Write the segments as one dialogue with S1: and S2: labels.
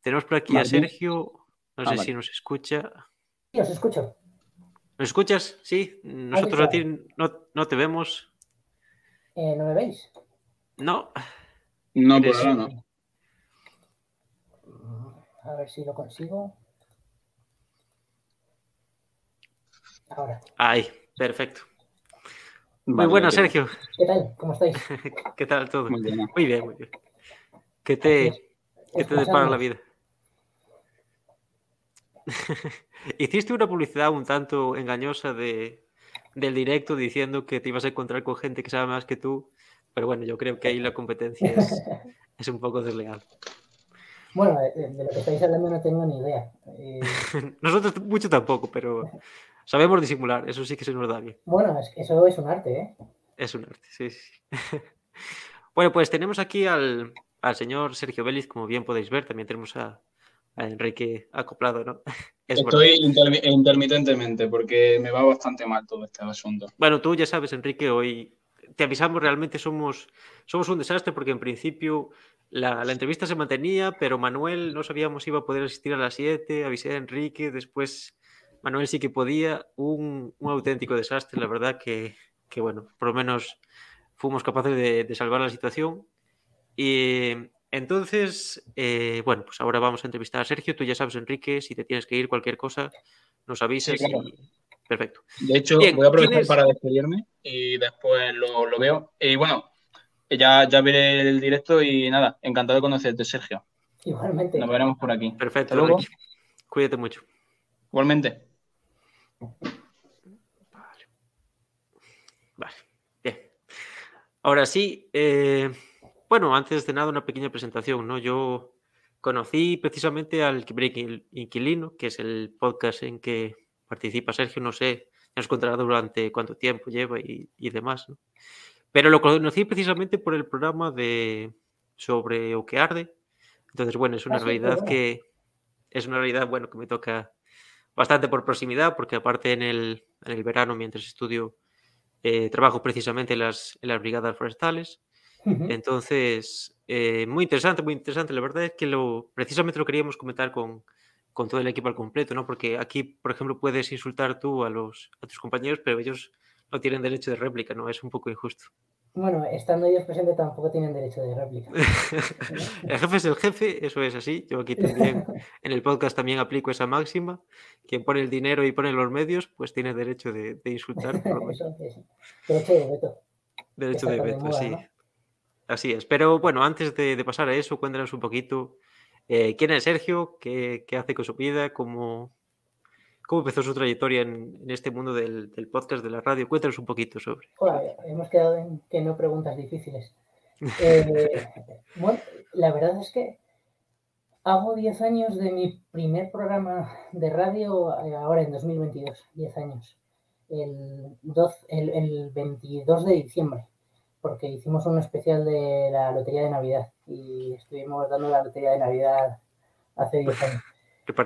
S1: tenemos por aquí a Sergio. No sé si nos escucha.
S2: Sí, os escucho.
S1: ¿Nos escuchas? Sí. Nosotros a ti no, te vemos.
S2: Eh, ¿No me veis?
S1: No.
S3: No, por ahora no.
S2: A ver si lo consigo. Ahora.
S1: Ahí, perfecto. Muy buenas, Sergio.
S2: ¿Qué tal? ¿Cómo estáis?
S1: ¿Qué tal todo? Muy bien, muy bien. Muy bien. ¿Qué te, ¿qué te depara la vida? Hiciste una publicidad un tanto engañosa de, del directo diciendo que te ibas a encontrar con gente que sabe más que tú, pero bueno, yo creo que ahí la competencia es, es un poco desleal.
S2: Bueno, de, lo que estáis hablando no tengo ni idea. Eh,
S1: Nosotros mucho tampoco, pero sabemos disimular, eso sí que se nos da bien.
S2: Bueno, es eso es un arte, ¿eh?
S1: Es un arte, sí, sí. bueno, pues tenemos aquí al, al señor Sergio Vélez, como bien podéis ver, también tenemos a, a Enrique acoplado, ¿no?
S3: Estoy intermitentemente porque me va bastante mal todo este asunto.
S1: Bueno, tú ya sabes, Enrique, hoy te avisamos, realmente somos, somos un desastre porque en principio la, entrevista se mantenía, pero Manuel no sabíamos si iba a poder asistir a las 7, avisé a Enrique, después Manuel sí que podía, un, auténtico desastre, la verdad que, bueno, por lo menos fuimos capaces de, salvar la situación. Y entonces, eh, bueno, pues ahora vamos a entrevistar a Sergio, tú ya sabes, Enrique, si te tienes que ir cualquier cosa, nos avisas y... Perfecto.
S3: De hecho, voy a aprovechar para despedirme y después lo, lo veo. Y bueno, ya, ya veré el directo y nada, encantado de conocerte, Sergio.
S2: Igualmente.
S3: Nos veremos por aquí.
S1: Perfecto. luego. Cuídate mucho.
S3: Igualmente.
S1: Vale. Vale. Bien. Ahora sí, eh, bueno, antes de nada una pequeña presentación, ¿no? Yo conocí precisamente al Break Inquilino, que es el podcast en que participa Sergio, no sé, nos contará durante cuánto tiempo lleva y, y demás, ¿no? Pero lo conocí precisamente por el programa de sobre o que arde. Entonces, bueno, es una ah, realidad que es una realidad, bueno, que me toca bastante por proximidad, porque aparte en el, en el verano, mientras estudio, eh, trabajo precisamente en las, en las brigadas forestales. Entonces, eh, muy interesante, muy interesante. La verdad es que lo, precisamente lo queríamos comentar con, con todo el equipo al completo, ¿no? Porque aquí, por ejemplo, puedes insultar tú a, los, a tus compañeros, pero ellos no tienen derecho de réplica, ¿no? Es un poco injusto.
S2: Bueno, estando ellos presentes tampoco tienen derecho de réplica.
S1: el jefe es el jefe, eso es así. Yo aquí también, en el podcast también aplico esa máxima. Quien pone el dinero y pone los medios, pues tiene derecho de, insultar.
S2: Derecho de veto.
S1: Derecho de veto, sí. Así es. Pero bueno, antes de, pasar a eso, cuéntanos un poquito eh, quién es Sergio, qué, hace con su vida, cómo, ¿Cómo empezó su trayectoria en, este mundo del, podcast, de la radio? Cuéntanos un poquito sobre.
S2: hemos quedado en que no preguntas difíciles. Eh, bueno, la verdad es que hago 10 años de mi primer programa de radio eh, ahora en 2022, 10 años. El, el, 22 de diciembre, porque hicimos un especial de la Lotería de Navidad y estuvimos dando la Lotería de Navidad hace 10 años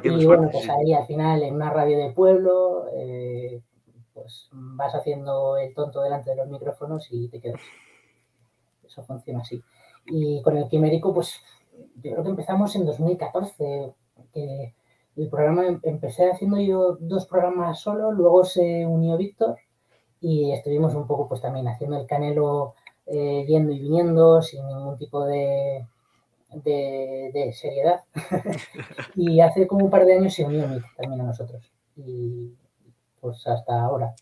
S2: y bueno, pues ahí al final en una radio de pueblo, eh, pues vas haciendo el tonto delante de los micrófonos y te quedas. Eso funciona así. Y con el quimérico, pues yo creo que empezamos en 2014, que el programa em, empecé haciendo yo dos programas solo, luego se unió Víctor y estuvimos un poco pues también haciendo el canelo eh, yendo y viniendo sin ningún tipo de, de, seriedad. y hace como un par de años se unió también a nosotros. Y pues hasta ahora.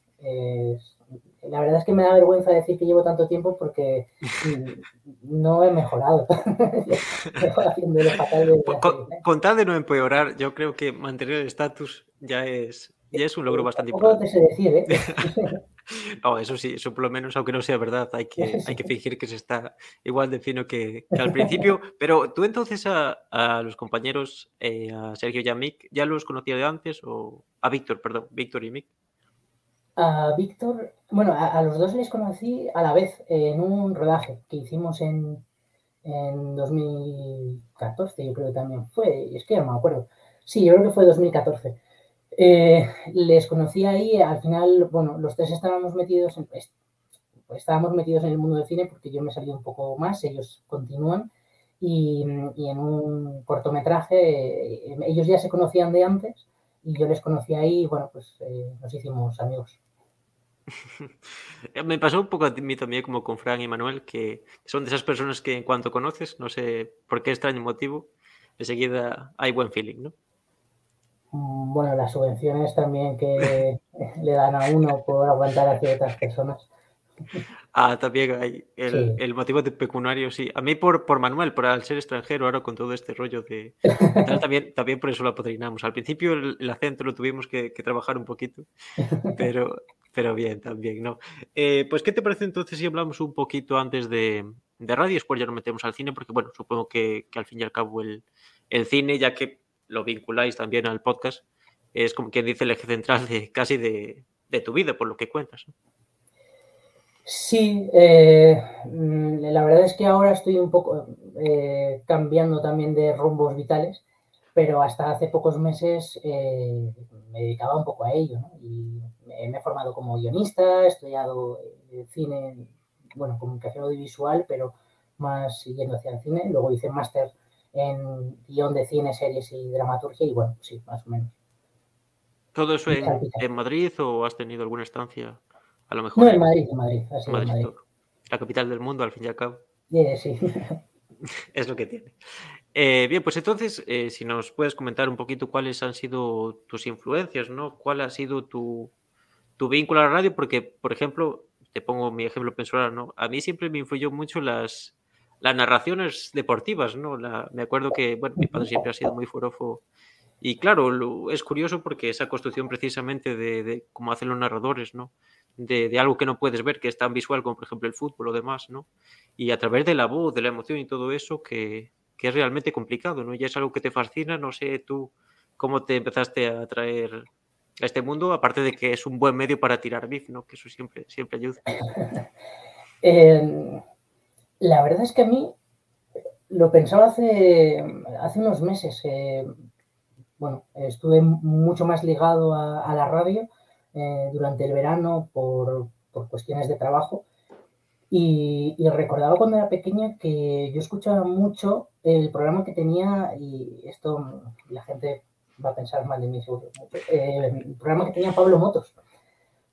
S2: la verdad es que me da vergüenza decir que llevo tanto tiempo porque no he mejorado.
S1: con, tal de no empeorar, yo creo que mantener el estatus ya es, ya es un logro bastante importante.
S2: decir, ¿eh?
S1: No, eso sí, eso por lo menos, aunque no sea verdad, hay que, hay que fingir que se está igual de fino que, al principio. Pero tú entonces a, los compañeros, eh, a Sergio y a Mick, ¿ya los conocías de antes? O a Víctor, perdón, Víctor y Mick.
S2: A Víctor, bueno, a, los dos les conocí a la vez en un rodaje que hicimos en, en 2014, yo creo que también fue, es que no me acuerdo. Sí, yo creo que fue 2014. Eh, les conocí ahí, al final, bueno, los tres estábamos metidos en, estábamos metidos en el mundo del cine porque yo me salí un poco más, ellos continúan y, en un cortometraje eh, ellos ya se conocían de antes y yo les conocí ahí y bueno, pues eh, nos hicimos amigos.
S1: Me pasó un poco a mí también como con Fran y Manuel, que son de esas personas que en cuanto conoces, no sé por qué extraño motivo, enseguida hay buen feeling, ¿no?
S2: Mm, bueno, las subvenciones también que le dan a uno por aguantar a ciertas personas.
S1: Ah, también hay el, motivo de pecuniario, sí. A mí por, por Manuel, por al ser extranjero, ahora con todo este rollo de... también, también por eso lo apadrinamos. Al principio el, acento lo tuvimos que, trabajar un poquito, pero, pero bien, también, ¿no? Eh, pues, ¿qué te parece entonces si hablamos un poquito antes de, de radio? Después ya nos metemos al cine, porque, bueno, supongo que, que al fin y al cabo el, el cine, ya que lo vinculáis también al podcast, es como quien dice el eje central de casi de, tu vida, por lo que cuentas.
S2: Sí, eh, mm, la verdad es que ahora estoy un poco eh, cambiando también de rumbos vitales, pero hasta hace pocos meses eh, me dedicaba un poco a ello. Y me, he formado como guionista, he estudiado cine, bueno, comunicación audiovisual, pero más yendo hacia el cine. Luego hice máster en guion de cine, series y dramaturgia, y bueno, sí, más o menos.
S1: ¿Todo eso en Madrid o has tenido alguna estancia? A lo mejor.
S2: No, en Madrid, en Madrid. Madrid,
S1: La capital del mundo, al fin y al cabo.
S2: sí.
S1: es lo que tiene. Eh, bien, pues entonces, eh, si nos puedes comentar un poquito cuáles han sido tus influencias, ¿no? ¿Cuál ha sido tu, tu vínculo a la radio? Porque, por ejemplo, te pongo mi ejemplo personal, ¿no? A mí siempre me influyó mucho las, las narraciones deportivas, ¿no? me acuerdo que, bueno, mi padre siempre ha sido muy forofo. Y claro, es curioso porque esa construcción precisamente de, de cómo hacen los narradores, ¿no? de, algo que no puedes ver, que es tan visual como por ejemplo el fútbol o demás, ¿no? Y a través de la voz, de la emoción y todo eso, que, es realmente complicado, ¿no? Ya es algo que te fascina, no sé tú cómo te empezaste a atraer a este mundo, aparte de que es un buen medio para tirar bif, ¿no? Que eso siempre, siempre ayuda.
S2: Em, la verdad es que a mí lo pensaba hace, hace unos meses. bueno, estuve mucho más ligado a la radio eh, durante el verano por, cuestiones de trabajo. Y, recordaba cuando era pequeña que yo escuchaba mucho el programa que tenía, y esto la gente va a pensar mal de mí seguro, eh, el programa que tenía Pablo Motos.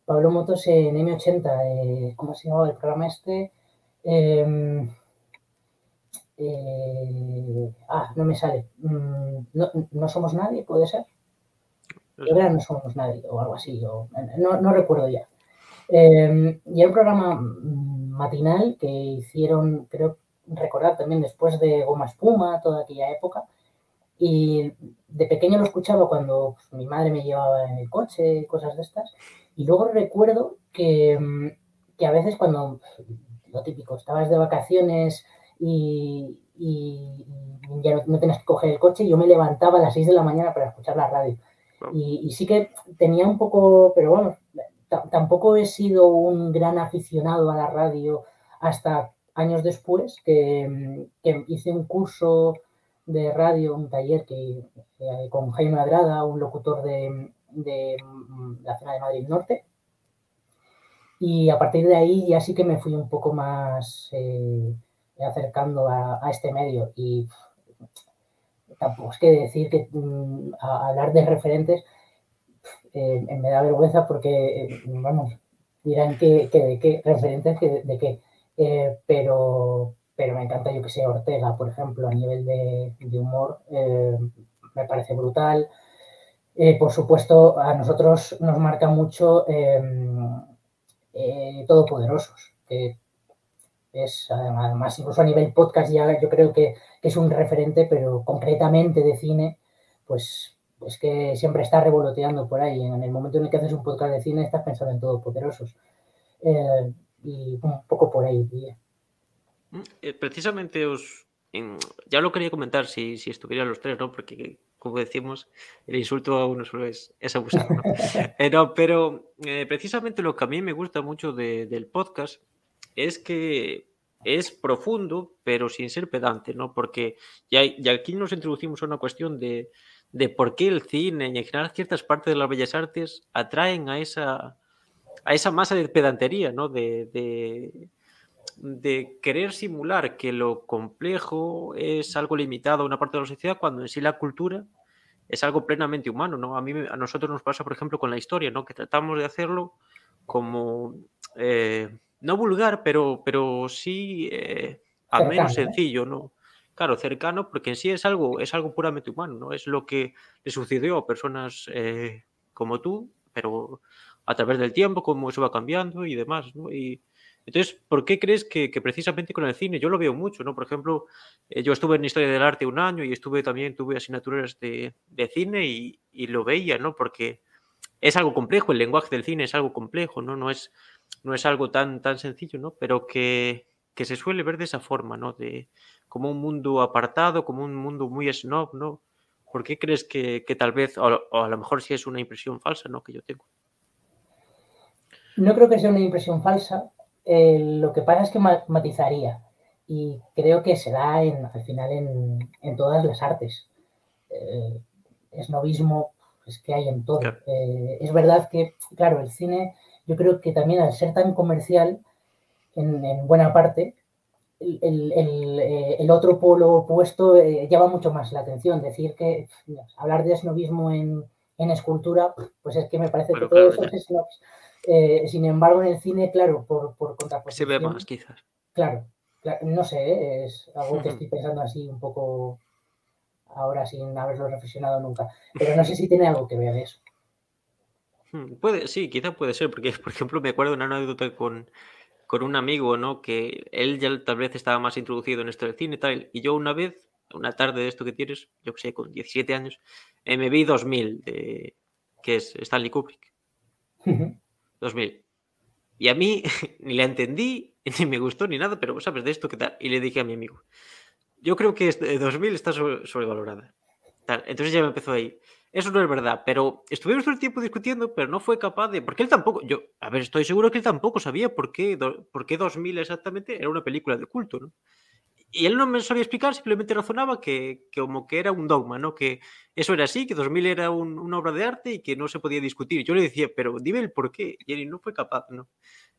S2: Pablo Motos en M80, eh, ¿cómo se llamaba el programa este? Em, ah, no me sale. Mm, no, no, somos nadie, puede ser ahora no somos nadie o algo así, no, recuerdo ya. Em, y era un programa matinal que hicieron, creo recordar también después de Goma Espuma, toda aquella época. Y de pequeño lo escuchaba cuando pues, mi madre me llevaba en el coche, cosas de estas. Y luego recuerdo que, a veces cuando, lo típico, estabas de vacaciones y, ya no, no, tenías que coger el coche, yo me levantaba a las 6 de la mañana para escuchar la radio. Y, sí que tenía un poco, pero bueno, tampoco he sido un gran aficionado a la radio hasta años después, que, hice un curso de radio, un taller que, con Jaime Adrada, un locutor de, la zona de Madrid Norte. Y a partir de ahí ya sí que me fui un poco más eh, acercando a, este medio. Y tampoco es que decir que mm, hablar de referentes eh, me da vergüenza porque, eh, vamos, dirán que, de qué, referentes que de, qué. Pero, pero me encanta, yo que sé, Ortega, por ejemplo, a nivel de, humor, me parece brutal. por supuesto, a nosotros nos marca mucho Todopoderosos, que es además incluso a nivel podcast ya yo creo que, es un referente, pero concretamente de cine, pues es que siempre está revoloteando por ahí. En el momento en el que haces un podcast de cine estás pensando en todopoderosos. Eh, y un poco por ahí.
S1: Eh, precisamente os, ya lo quería comentar si, si estuvieran los tres, ¿no? Porque como decimos, el insulto a uno solo es, es abusar. Eh, pero precisamente lo que a mí me gusta mucho del podcast es que es profundo, pero sin ser pedante, ¿no? Porque ya, aquí nos introducimos a una cuestión de, por qué el cine y en general ciertas partes de las bellas artes atraen a esa, a esa masa de pedantería, ¿no? De, de querer simular que lo complejo es algo limitado a una parte de la sociedad cuando en sí la cultura es algo plenamente humano, ¿no? A mí, a nosotros nos pasa, por ejemplo, con la historia, ¿no? Que tratamos de hacerlo como, eh, no vulgar, pero, pero sí eh, al menos sencillo, ¿no? Claro, cercano, porque en sí es algo, es algo puramente humano, ¿no? Es lo que le sucedió a personas eh, como tú, pero a través del tiempo, cómo eso va cambiando y demás, ¿no? Y, entonces, ¿por qué crees que, precisamente con el cine? Yo lo veo mucho, ¿no? Por ejemplo, eh, yo estuve en Historia del Arte un año y estuve también, tuve asignaturas de, cine y, lo veía, ¿no? Porque es algo complejo, el lenguaje del cine es algo complejo, ¿no? No es, no es algo tan, tan sencillo, ¿no? Pero que, se suele ver de esa forma, ¿no? De, como un mundo apartado, como un mundo muy snob, ¿no? ¿Por qué crees que, tal vez, o, a lo mejor sí es una impresión falsa, ¿no? Que yo tengo.
S2: No creo que sea una impresión falsa, eh, lo que pasa es que matizaría y creo que se da en, al final en, todas las artes. Eh, esnovismo es que hay en todo. Eh, es verdad que, claro, el cine, yo creo que también al ser tan comercial, en, buena parte, el, otro polo opuesto llama mucho más la atención. Decir que hablar de esnovismo en, escultura, pues es que me parece que todo eso es eh, sin embargo, en el cine, claro, por, por
S1: Se ve más, quizás.
S2: Claro, no sé, es algo que estoy pensando así un poco ahora sin haberlo reflexionado nunca. Pero no sé si tiene algo que ver eso.
S1: Hmm, puede, sí, quizás puede ser, porque por ejemplo me acuerdo de una anécdota con, con un amigo, ¿no? Que él ya tal vez estaba más introducido en esto del cine y tal, y yo una vez, una tarde de esto que tienes, yo que sé, con 17 años, eh, me vi 2000, de, que es Stanley Kubrick. 2000. Y a mí ni la entendí, ni me gustó, ni nada, pero ¿sabes de esto qué tal? Y le dije a mi amigo, yo creo que 2000 está sobrevalorada. Tal. Entonces ya me empezó ahí. Eso no es verdad, pero estuvimos todo el tiempo discutiendo, pero no fue capaz de. Porque él tampoco. Yo, a ver, estoy seguro que él tampoco sabía por qué, por qué 2000 exactamente era una película de culto, ¿no? Y él no me sabía explicar, simplemente razonaba que, como que era un dogma, ¿no? Que eso era así, que 2000 era una obra de arte y que no se podía discutir. Yo le decía, pero dime el por qué. Y él no fue capaz, ¿no?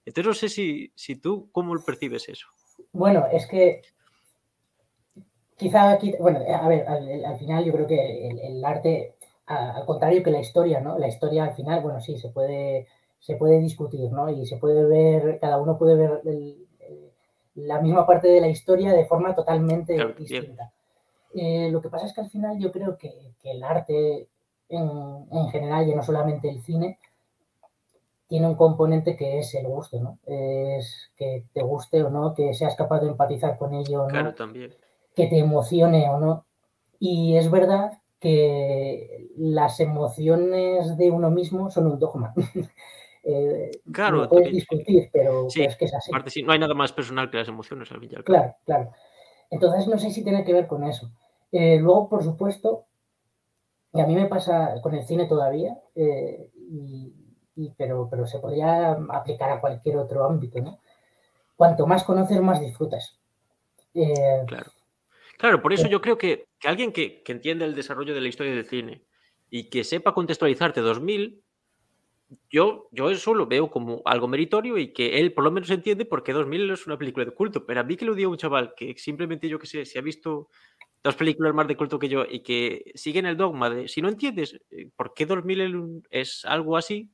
S1: Entonces no sé si, si tú, ¿cómo percibes eso?
S2: Bueno, es que quizá, bueno, a ver, al, final yo creo que el, arte, al contrario que la historia, ¿no? La historia al final, bueno, sí, se puede, se puede discutir, ¿no? Y se puede ver, cada uno puede ver el, la misma parte de la historia de forma totalmente distinta. Eh, lo que pasa es que al final yo creo que, el arte en, general, y no solamente el cine, tiene un componente que es el gusto, ¿no? Es que te guste o no, que seas capaz de empatizar con ello o
S1: no. también.
S2: Que te emocione o no. Y es verdad que las emociones de uno mismo son un dogma.
S1: Eh, claro,
S2: puedes discutir, pero, es que es así.
S1: no hay nada más personal que las emociones al
S2: Claro, claro. Entonces no sé si tiene que ver con eso. Eh, luego, por supuesto, y a mí me pasa con el cine todavía, eh, pero, pero se podría aplicar a cualquier otro ámbito, ¿no? Cuanto más conoces, más disfrutas.
S1: claro. Claro, por eso yo creo que, alguien que, que entienda el desarrollo de la historia del cine y que sepa contextualizarte 2000 yo, yo eso lo veo como algo meritorio y que él por lo menos entiende por qué 2000 es una película de culto. Pero a mí que lo diga un chaval que simplemente yo que sé, si ha visto dos películas más de culto que yo y que siguen el dogma de si no entiendes eh, por qué 2000 es algo así,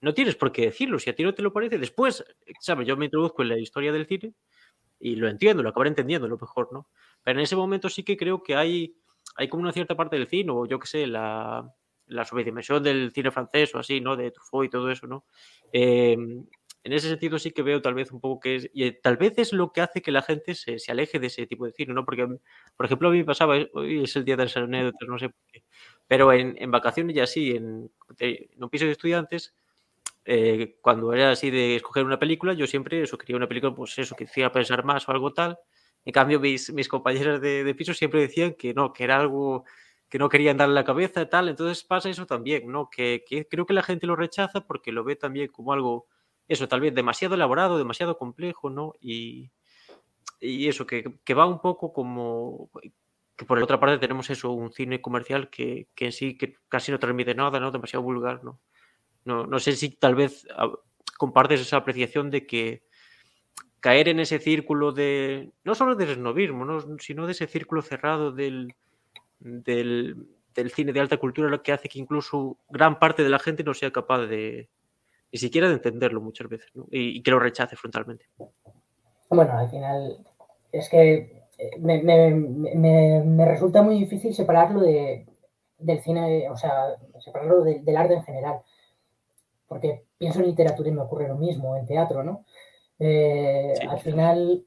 S1: no tienes por qué decirlo. Si a ti no te lo parece, después, ¿sabes? Yo me introduzco en la historia del cine y lo entiendo, lo acabaré entendiendo, lo mejor, ¿no? Pero en ese momento sí que creo que hay, hay como una cierta parte del cine, o yo que sé, la la subdimensión del cine francés o así, ¿no? De Truffaut y todo eso, ¿no? Em, en ese sentido sí que veo tal vez un poco que es, y eh, tal vez es lo que hace que la gente se, aleje de ese tipo de cine, ¿no? Porque, por ejemplo, a mí me pasaba, hoy es el día de las anécdotas, no sé por qué, pero en, en vacaciones ya sí, en, en un piso de estudiantes, eh, cuando era así de escoger una película, yo siempre eso, quería una película, pues eso, que hiciera pensar más o algo tal. En cambio, mis, mis compañeras de, de piso siempre decían que no, que era algo que no querían darle la cabeza y tal. Entonces pasa eso también, ¿no? Que, creo que la gente lo rechaza porque lo ve también como algo, eso, tal vez demasiado elaborado, demasiado complejo, ¿no? Y, y eso, que, va un poco como que por la otra parte tenemos eso, un cine comercial que, que en sí que casi no transmite nada, ¿no? Demasiado vulgar, ¿no? No, no sé si tal vez ah, compartes esa apreciación de que caer en ese círculo de, no solo del esnovismo, sino de ese círculo cerrado del, del, cine de alta cultura, lo que hace que incluso gran parte de la gente no sea capaz de, ni siquiera de entenderlo muchas veces, y, que lo rechace frontalmente.
S2: Bueno, al final es que eh, me, resulta muy difícil separarlo de, del cine, o sea, separarlo del arte en general, porque pienso en literatura y me ocurre lo mismo, en teatro, ¿no? Eh, al final,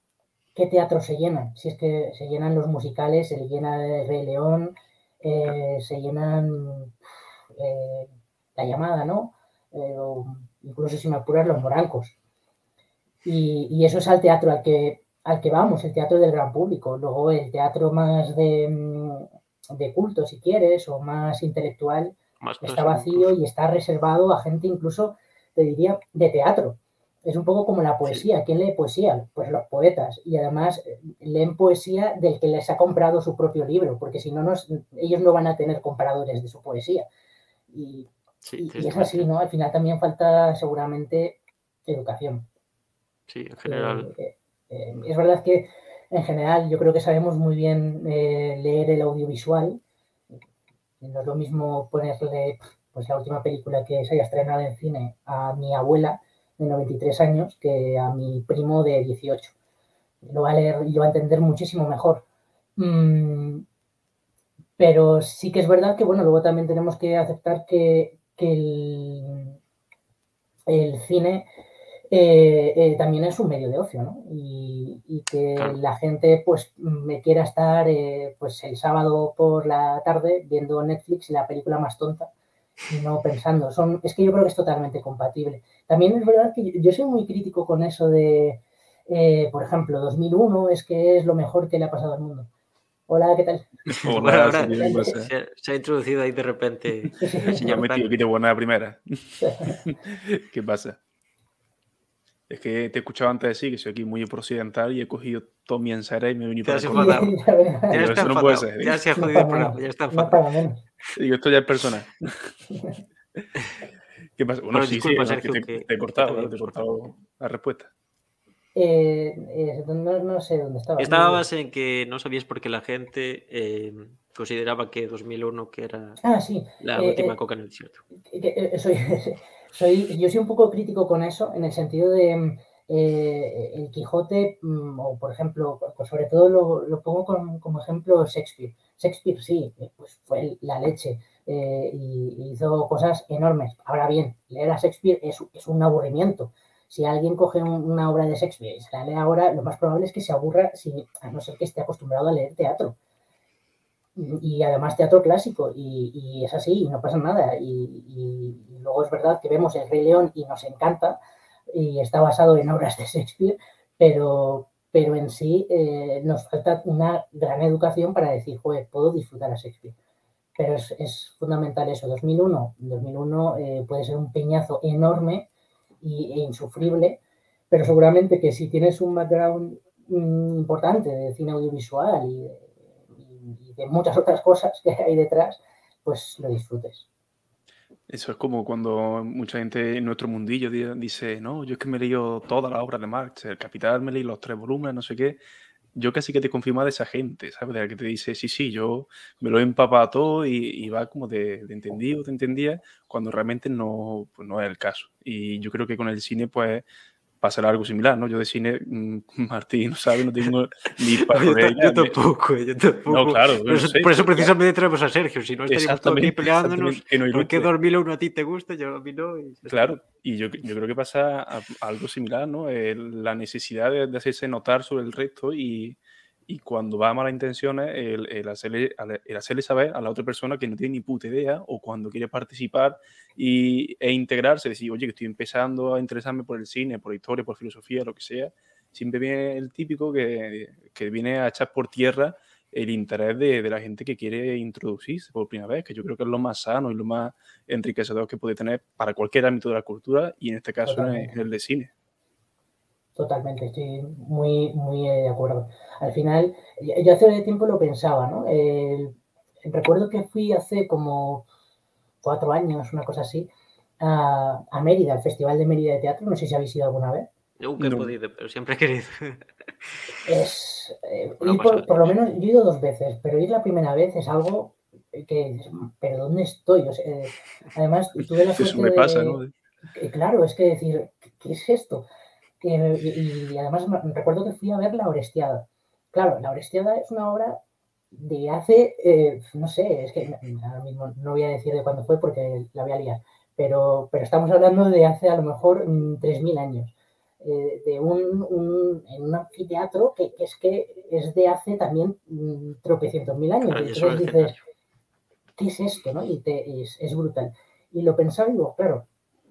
S2: ¿qué teatro se llena? Si es que se llenan los musicales, se llena el Rey León, eh, se llenan eh, la llamada, ¿no? incluso si me apuras los morancos. Y, eso es al teatro al que, al que vamos, el teatro del gran público. Luego el teatro más de, mm, de culto, si quieres, o más intelectual, está vacío y está reservado a gente incluso, te diría, de teatro es un poco como la poesía. ¿Quién lee poesía? Pues los poetas. Y además eh, leen poesía del que les ha comprado su propio libro, porque si no, ellos no van a tener compradores de su poesía. Y, es así, ¿no? Al final también falta seguramente educación.
S1: Sí, en general.
S2: Eh, eh, es verdad que en general yo creo que sabemos muy bien leer el audiovisual. No es lo mismo ponerle pues la última película que se haya estrenado en cine a mi abuela de 93 años que a mi primo de 18. Lo va a leer y lo va a entender muchísimo mejor. Mm, pero sí que es verdad que, bueno, luego también tenemos que aceptar que, el, cine eh, eh, también es un medio de ocio, ¿no? Y, que la gente, pues, me quiera estar, eh, pues, el sábado por la tarde viendo Netflix y la película más tonta no pensando. Son, es que yo creo que es totalmente compatible. También es verdad que yo, soy muy crítico con eso de, eh, por ejemplo, 2001 es que es lo mejor que le ha pasado al mundo. Hola, ¿qué tal?
S1: Hola, se, ha introducido ahí de repente
S4: el señor metido aquí de buena primera. ¿Qué pasa? Es que te he escuchado antes decir que soy aquí muy occidental y he cogido todo mi ensalada y me he venido para.
S1: Ya, está no puede ser. ¿eh? Ya se ha jodido el programa, ya está enfadado.
S4: Digo, esto ya es personal. ¿Qué pasa? Bueno, sí, sí, Sergio, te, te, he cortado, te he cortado la respuesta.
S2: Eh, eh, no, no, sé dónde estaba.
S1: Estabas en que no sabías por qué la gente eh, consideraba que 2001 que era
S2: ah, sí.
S1: la última coca en el desierto.
S2: Soy, soy, yo soy un poco crítico con eso, en el sentido de el Quijote, mm, o por ejemplo, pues sobre todo lo, pongo como ejemplo Shakespeare. Shakespeare sí, pues fue la leche y hizo cosas enormes. Ahora bien, leer a Shakespeare es, es un aburrimiento si alguien coge una obra de Shakespeare y se la lee ahora, lo más probable es que se aburra, si, a no ser que esté acostumbrado a leer teatro. Y, además teatro clásico, y, es así, y no pasa nada. Y, luego es verdad que vemos El Rey León y nos encanta, y está basado en obras de Shakespeare, pero, pero en sí eh, nos falta una gran educación para decir, joder, puedo disfrutar a Shakespeare. Pero es, fundamental eso. 2001, 2001 eh, puede ser un peñazo enorme e insufrible, pero seguramente que si tienes un background mm, importante de cine audiovisual y de, muchas otras cosas que hay detrás, pues lo disfrutes.
S4: Eso es como cuando mucha gente en nuestro mundillo dice, no, yo es que me he leído toda la obra de Marx, el Capital, me leí los tres volúmenes, no sé qué. Yo casi que te confirmo de esa gente, ¿sabes? De la que te dice, sí, sí, yo me lo he empapado todo y, va como de, de, entendido, te entendía, cuando realmente no, pues no es el caso. Y yo creo que con el cine, pues pasará algo similar, ¿no? Yo de cine, mm, Martín, no sabe, no tengo ni para
S1: yo, yo tampoco, yo tampoco. No, claro. Por eso, por eso precisamente traemos a Sergio, si no estaríamos todos aquí peleándonos. Que no ¿Por qué 2001 a ti te gusta, yo a mí no? Y
S4: claro, y yo, yo, creo que pasa algo similar, ¿no? la necesidad de, de, hacerse notar sobre el resto y, y cuando va a malas intenciones, el, el, hacerle, el hacerle saber a la otra persona que no tiene ni puta idea o cuando quiere participar y, e integrarse, decir, oye, que estoy empezando a interesarme por el cine, por la historia, por filosofía, lo que sea, siempre viene el típico que, que viene a echar por tierra el interés de, de, la gente que quiere introducirse por primera vez, que yo creo que es lo más sano y lo más enriquecedor que puede tener para cualquier ámbito de la cultura y en este caso en el de cine.
S2: Totalmente, estoy muy, muy eh, de acuerdo. Al final, yo hace tiempo lo pensaba, ¿no? recuerdo que fui hace como cuatro años, una cosa así, a, Mérida, al Festival de Mérida de Teatro, no sé si habéis ido alguna vez.
S1: Nunca he podido, pero siempre he querido.
S2: Es, eh, por, lo menos yo he ido dos veces, pero ir la primera vez es algo que, pero ¿dónde estoy? Eh, además, tuve la suerte me pasa, ¿no? claro, es que decir, ¿qué, es esto? Y, además recuerdo que fui a ver La Orestiada. Claro, La Orestiada es una obra de hace, eh, no sé, es que ahora mismo no voy a decir de cuándo fue porque la voy a liar, pero, pero estamos hablando de hace a lo mejor 3.000 mm, años. Eh, de un, en un anfiteatro que, es que es de hace también mm, tropecientos mil años. y entonces dices, ¿qué es esto? ¿no? Y te, es, es, brutal. Y lo pensaba y digo, claro,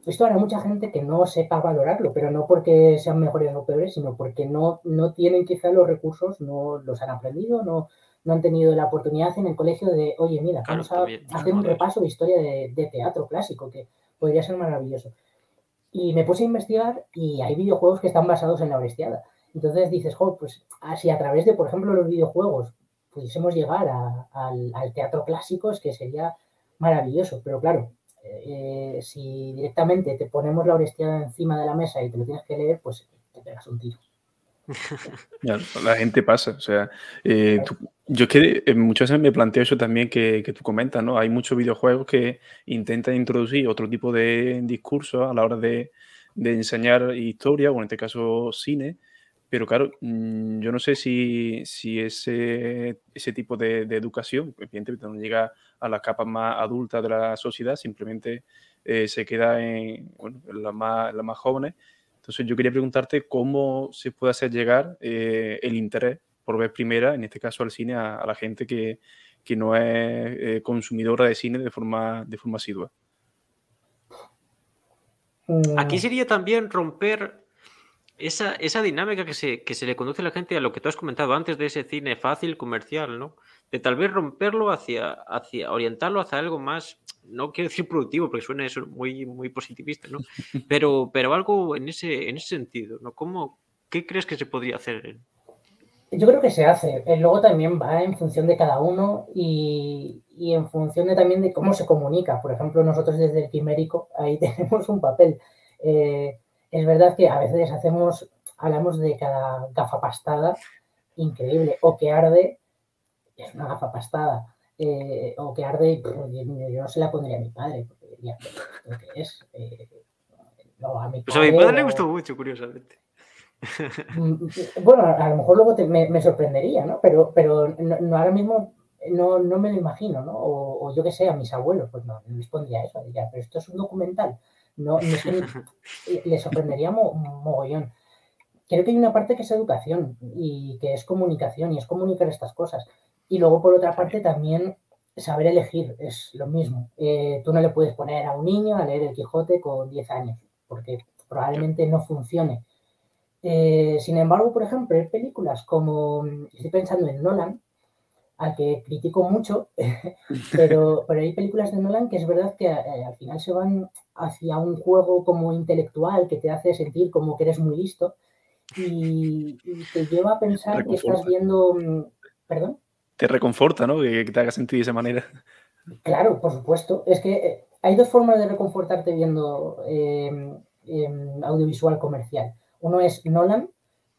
S2: esto hará mucha gente que no sepa valorarlo, pero no porque sean mejores o peores, sino porque no, no tienen quizá los recursos, no los han aprendido, no, no han tenido la oportunidad en el colegio de, oye, mira, vamos a hacer un repaso de historia de, teatro clásico, que podría ser maravilloso. Y me puse a investigar y hay videojuegos que están basados en la Orestiada. Entonces dices, jo, pues así a través de, por ejemplo, los videojuegos pudiésemos llegar al, teatro clásico, es que sería maravilloso. Pero claro, eh, si directamente te ponemos la Orestiada encima de la mesa y te lo tienes que leer, pues te pegas un tiro.
S4: la gente pasa, o sea, eh, yo que eh, muchas veces me planteo eso también que, tú comentas, ¿no? Hay muchos videojuegos que intentan introducir otro tipo de discurso a la hora de, de enseñar historia, o en este caso cine, pero claro, mm, yo no sé si, ese, tipo de, educación, evidentemente no llega a las capas más adultas de la sociedad, simplemente eh, se queda en, bueno, en las más, más jóvenes. Entonces yo quería preguntarte cómo se puede hacer llegar eh, el interés por vez primera, en este caso al cine, a, la gente que, que, no es eh, consumidora de cine de forma, de forma asidua.
S1: Aquí sería también romper esa, esa dinámica que se, que se le conduce a la gente a lo que tú has comentado antes de ese cine fácil, comercial, ¿no? De tal vez romperlo hacia, hacia orientarlo hacia algo más, no quiero decir productivo, porque suena eso muy, muy positivista, ¿no? Pero, pero algo en ese, en ese sentido, ¿no? ¿Cómo, ¿Qué crees que se podría hacer?
S2: Yo creo que se hace. Luego también va en función de cada uno y, y en función de, también de cómo se comunica. Por ejemplo, nosotros desde el Quimérico, ahí tenemos un papel. Eh, es verdad que a veces hacemos, hablamos de cada gafapastada increíble, o que arde, es una gafapastada, eh, o que arde, yo no se la pondría a mi padre, porque diría, que es? Eh,
S1: no, a mi padre, pues a mi padre le gustó mucho, curiosamente.
S2: Mm, bueno, a lo mejor luego me, sorprendería, ¿no? Pero, pero no, ahora mismo no, no, me lo imagino, ¿no? O, yo que sé, a mis abuelos, pues no, les pondría eso, diría, pero esto es un documental. No, les sorprendería mogollón. Creo que hay una parte que es educación y que es comunicación y es comunicar estas cosas. Y luego, por otra parte, también saber elegir es lo mismo. Eh, tú no le puedes poner a un niño a leer el Quijote con 10 años, porque probablemente no funcione. Eh, sin embargo, por ejemplo, hay películas como, estoy pensando en Nolan, al que critico mucho, pero, pero hay películas de Nolan que es verdad que eh, al final se van hacia un juego como intelectual que te hace sentir como que eres muy listo y, te lleva a pensar que estás viendo... Mm, ¿Perdón?
S4: Te reconforta, ¿no? Que te haga sentir de esa manera.
S2: Claro, por supuesto. Es que eh, hay dos formas de reconfortarte viendo em, em, audiovisual comercial. Uno es Nolan,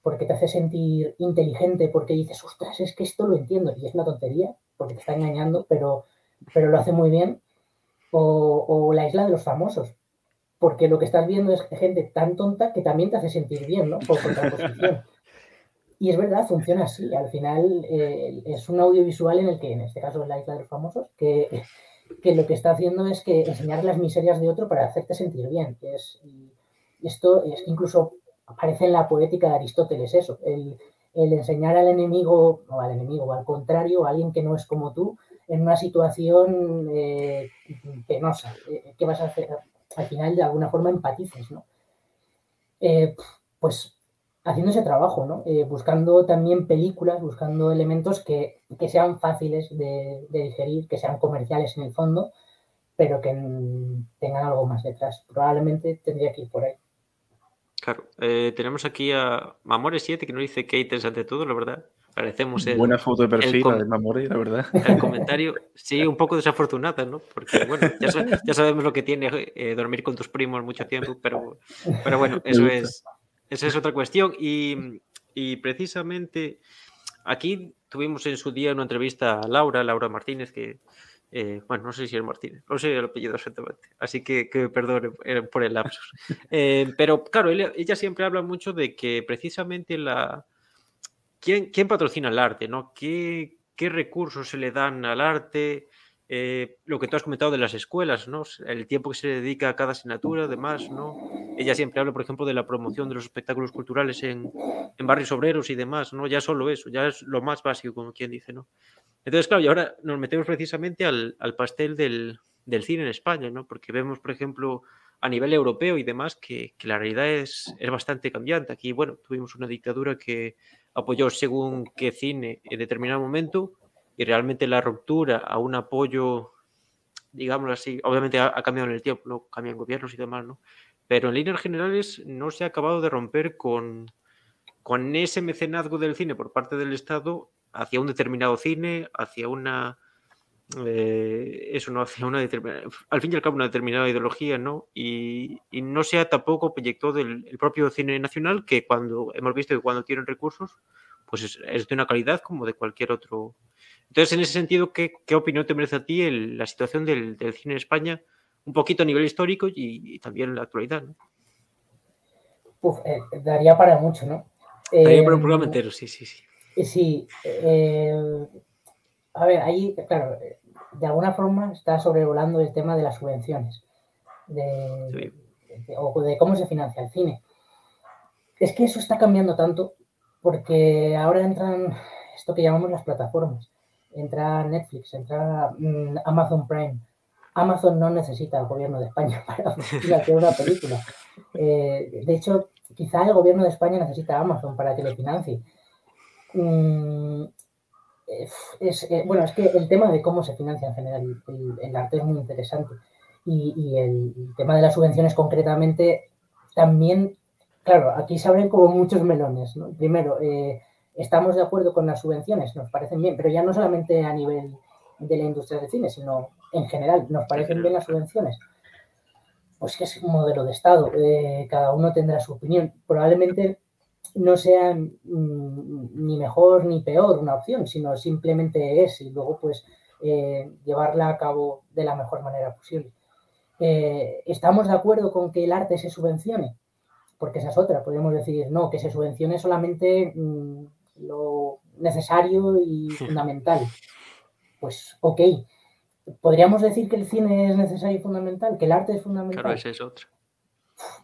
S2: porque te hace sentir inteligente, porque dices, ostras, es que esto lo entiendo, y es una tontería, porque te está engañando, pero, pero lo hace muy bien. O, la isla de los famosos, porque lo que estás viendo es gente tan tonta que también te hace sentir bien, ¿no? Por contraposición. Y es verdad, funciona así. Al final eh, es un audiovisual en el que, en este caso, es la isla de los famosos, que, que lo que está haciendo es que enseñar las miserias de otro para hacerte sentir bien. Es, esto es incluso aparece en la poética de Aristóteles eso, el, enseñar al enemigo, o al enemigo, o al contrario, a alguien que no es como tú, en una situación eh, penosa. Eh, ¿Qué vas a hacer? Al final, de alguna forma, empatices, ¿no? Eh, pues haciendo ese trabajo, ¿no? buscando también películas, buscando elementos que, sean fáciles de, de, digerir, que sean comerciales en el fondo, pero que tengan algo más detrás. Probablemente tendría que ir por ahí.
S1: Claro, eh, tenemos aquí a Mamore7 que nos dice que interesante todo, la verdad. Parecemos el,
S4: Buena foto de perfil de Mamore, la verdad.
S1: El comentario, sí, un poco desafortunada, ¿no? Porque, bueno, ya, sabemos lo que tiene eh, dormir con tus primos mucho tiempo, pero, pero bueno, eso es, esa es otra cuestión. Y, y, precisamente aquí tuvimos en su día una entrevista a Laura, Laura Martínez, que, eh, bueno, no sé si es Martínez, no sé el apellido exactamente, así que, que perdone eh, por el lapsus. Eh, pero claro, ella, siempre habla mucho de que precisamente la... ¿Quién, quién patrocina el arte? ¿no? ¿Qué, ¿Qué recursos se le dan al arte? Eh, lo que tú has comentado de las escuelas, ¿no? El tiempo que se dedica a cada asignatura, además, ¿no? Ella siempre habla, por ejemplo, de la promoción de los espectáculos culturales en, en, barrios obreros y demás, ¿no? Ya solo eso, ya es lo más básico, como quien dice, ¿no? Entonces, claro, y ahora nos metemos precisamente al, al pastel del, del, cine en España, ¿no? Porque vemos, por ejemplo, a nivel europeo y demás, que, que la realidad es, es, bastante cambiante. Aquí, bueno, tuvimos una dictadura que apoyó según qué cine en determinado momento, y realmente la ruptura a un apoyo, digámoslo así, obviamente ha, cambiado en el tiempo, ¿no? cambian gobiernos y demás, ¿no? Pero en líneas generales no se ha acabado de romper con, con ese mecenazgo del cine por parte del Estado hacia un determinado cine, hacia una... Eh, eso no hacia una determinada, al fin y al cabo una determinada ideología, ¿no? Y, y no se ha tampoco proyectado del el propio cine nacional que cuando hemos visto que cuando tienen recursos, pues es, es de una calidad como de cualquier otro, entonces, en ese sentido, ¿qué, qué opinión te merece a ti el, la situación del, del, cine en España, un poquito a nivel histórico y, y también en la actualidad? ¿no?
S2: Uf, eh, daría para mucho, ¿no?
S1: Daría eh, para un programa entero, sí, sí, sí.
S2: Sí. Eh, a ver, ahí, claro, de alguna forma está sobrevolando el tema de las subvenciones de, sí. de, o de cómo se financia el cine. Es que eso está cambiando tanto porque ahora entran esto que llamamos las plataformas entra Netflix, entra mm, Amazon Prime. Amazon no necesita al gobierno de España para hacer una película. Eh, de hecho, quizá el gobierno de España necesita a Amazon para que le financie. Mm, eh, bueno, es que el tema de cómo se financia en general el, arte es muy interesante. Y, y el, tema de las subvenciones concretamente también, claro, aquí se abren como muchos melones. Primero, eh, estamos de acuerdo con las subvenciones, nos parecen bien, pero ya no solamente a nivel de la industria del cine, sino en general, nos parecen bien las subvenciones. Pues que es un modelo de Estado, eh, cada uno tendrá su opinión. Probablemente no sea mm, ni mejor ni peor una opción, sino simplemente es y luego pues eh, llevarla a cabo de la mejor manera posible. Eh, ¿Estamos de acuerdo con que el arte se subvencione? Porque esa es otra, podemos decir, no, que se subvencione solamente mmm, lo necesario y fundamental. Pues ok, podríamos decir que el cine es necesario y fundamental, que el arte es fundamental.
S1: Claro, ese es otro.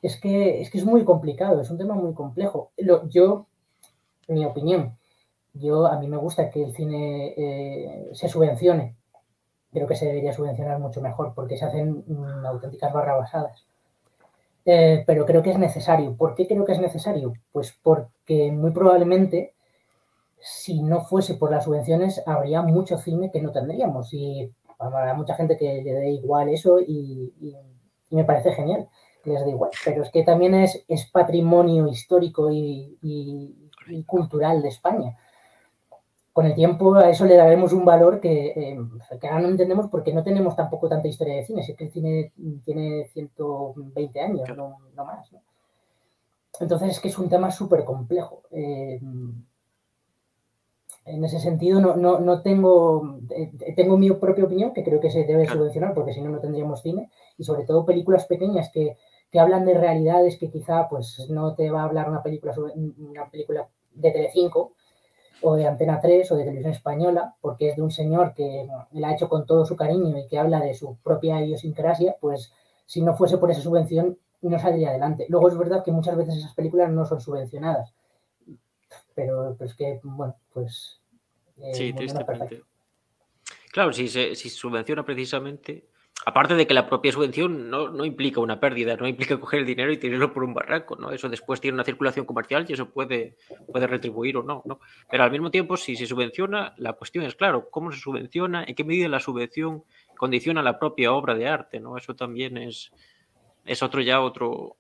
S2: Es que, es que es muy complicado, es un tema muy complejo. Lo, yo, mi opinión, yo a mí me gusta que el cine eh, se subvencione. Creo que se debería subvencionar mucho mejor porque se hacen mm, auténticas barrabasadas. Eh, pero creo que es necesario. ¿Por qué creo que es necesario? Pues porque muy probablemente si no fuese por las subvenciones, habría mucho cine que no tendríamos. Y habrá mucha gente que le dé igual eso y, y, y, me parece genial que les dé igual. Pero es que también es, es patrimonio histórico y, y, cultural de España. Con el tiempo a eso le daremos un valor que, eh, que ahora no entendemos porque no tenemos tampoco tanta historia de cine. Si es que el cine tiene 120 años, no, no más. ¿no? Entonces es que es un tema súper complejo. Eh, en ese sentido no, no, no tengo, eh, tengo mi propia opinión, que creo que se debe subvencionar, porque si no, no tendríamos cine, y sobre todo películas pequeñas que, que, hablan de realidades que quizá pues no te va a hablar una película, una película de Telecinco, o de Antena 3 o de Televisión Española, porque es de un señor que la ha hecho con todo su cariño y que habla de su propia idiosincrasia, pues si no fuese por esa subvención no saldría adelante. Luego es verdad que muchas veces esas películas no son subvencionadas, pero, pero es que, bueno, pues...
S1: Eh, sí, tristemente. Claro, si se si subvenciona precisamente, aparte de que la propia subvención no, no, implica una pérdida, no implica coger el dinero y tirarlo por un barranco, ¿no? Eso después tiene una circulación comercial y eso puede, puede retribuir o no, ¿no? Pero al mismo tiempo, si se subvenciona, la cuestión es, claro, ¿cómo se subvenciona? ¿En qué medida la subvención condiciona la propia obra de arte, ¿no? Eso también es, es otro ya otro,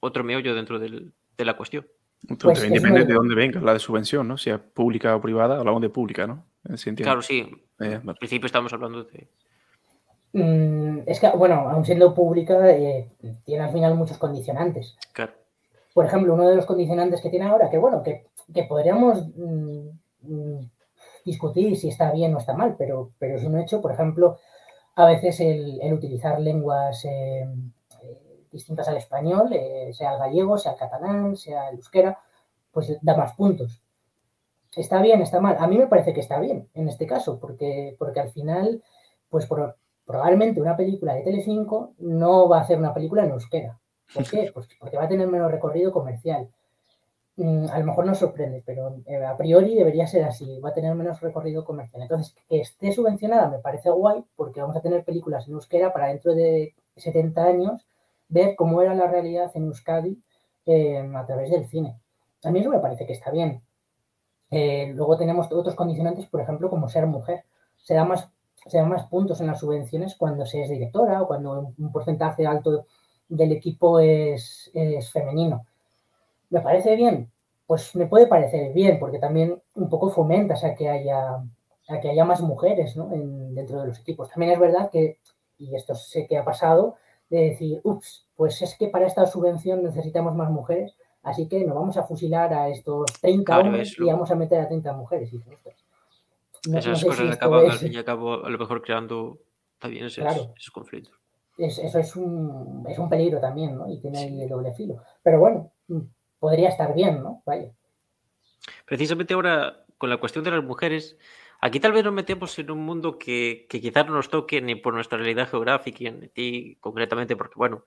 S1: otro meollo dentro del, de la cuestión.
S4: Pues también depende muy... de dónde venga la de subvención, ¿no? Si es pública o privada, hablamos de pública, ¿no?
S1: Si claro, sí. Eh, vale. Al principio estamos hablando de.
S2: Mm, es que, bueno, aun siendo pública, eh, tiene al final muchos condicionantes.
S1: Claro.
S2: por ejemplo, uno de los condicionantes que tiene ahora, que bueno, que, podríamos mm, mm, discutir si está bien o está mal, pero, pero es un hecho, por ejemplo, a veces el, utilizar lenguas eh, eh, distintas al español, eh, sea el gallego, sea el catalán, sea el euskera, pues da más puntos. ¿Está bien? ¿Está mal? A mí me parece que está bien en este caso, porque, porque al final, pues probablemente una película de Telecinco no va a hacer una película en euskera. ¿Por qué? Pues porque va a tener menos recorrido comercial. Mm, a lo mejor nos sorprende, pero eh, a priori debería ser así, va a tener menos recorrido comercial. Entonces, que esté subvencionada me parece guay porque vamos a tener películas en euskera para dentro de 70 años ver cómo era la realidad en Euskadi eh, a través del cine. A mí eso me parece que está bien. Eh, luego tenemos otros condicionantes, por ejemplo, como ser mujer. Se más, se dan más puntos en las subvenciones cuando se es directora o cuando un porcentaje alto del equipo es, femenino. ¿Me parece bien? Pues me puede parecer bien, porque también un poco fomentas a que haya, a que haya más mujeres dentro de los equipos. También es verdad que, y esto sé que ha pasado, de decir, ups, pues es que para esta subvención necesitamos más mujeres, así que nos vamos a fusilar a estos 30 hombres y vamos a meter a 30 mujeres. Y
S1: Esas cosas acaban al fin y al cabo a lo mejor creando también esos, esos conflictos
S2: eso es un, es un peligro también, ¿no? Y tiene ahí el doble filo. Pero bueno, mm, podría estar bien, ¿no? Vaya.
S1: Precisamente ahora, con la cuestión de las mujeres, aquí tal vez nos metemos en un mundo que, que quizás no nos toque ni por nuestra realidad geográfica, en ti concretamente, porque bueno,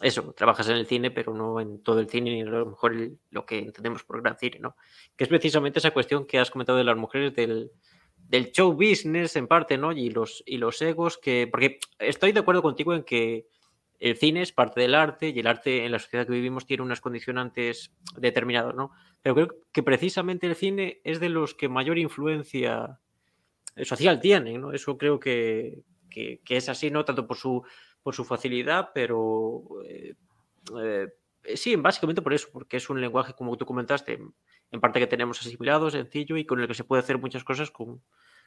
S1: eso, trabajas en el cine, pero no en todo el cine, ni a lo mejor lo que entendemos por gran cine, ¿no? Que es precisamente esa cuestión que has comentado de las mujeres del, del show business en parte, ¿no? Y los, y los egos que... Porque estoy de acuerdo contigo en que el cine es parte del arte y el arte en la sociedad que vivimos tiene unas condicionantes determinadas, ¿no? Pero creo que precisamente el cine es de los que mayor influencia social tiene, ¿no? Eso creo que, es así, ¿no? Tanto por su, por su facilidad, pero... Eh, eh, sí, básicamente por eso, porque es un lenguaje, como tú comentaste, en parte que tenemos asimilado, sencillo y con el que se puede hacer muchas cosas con,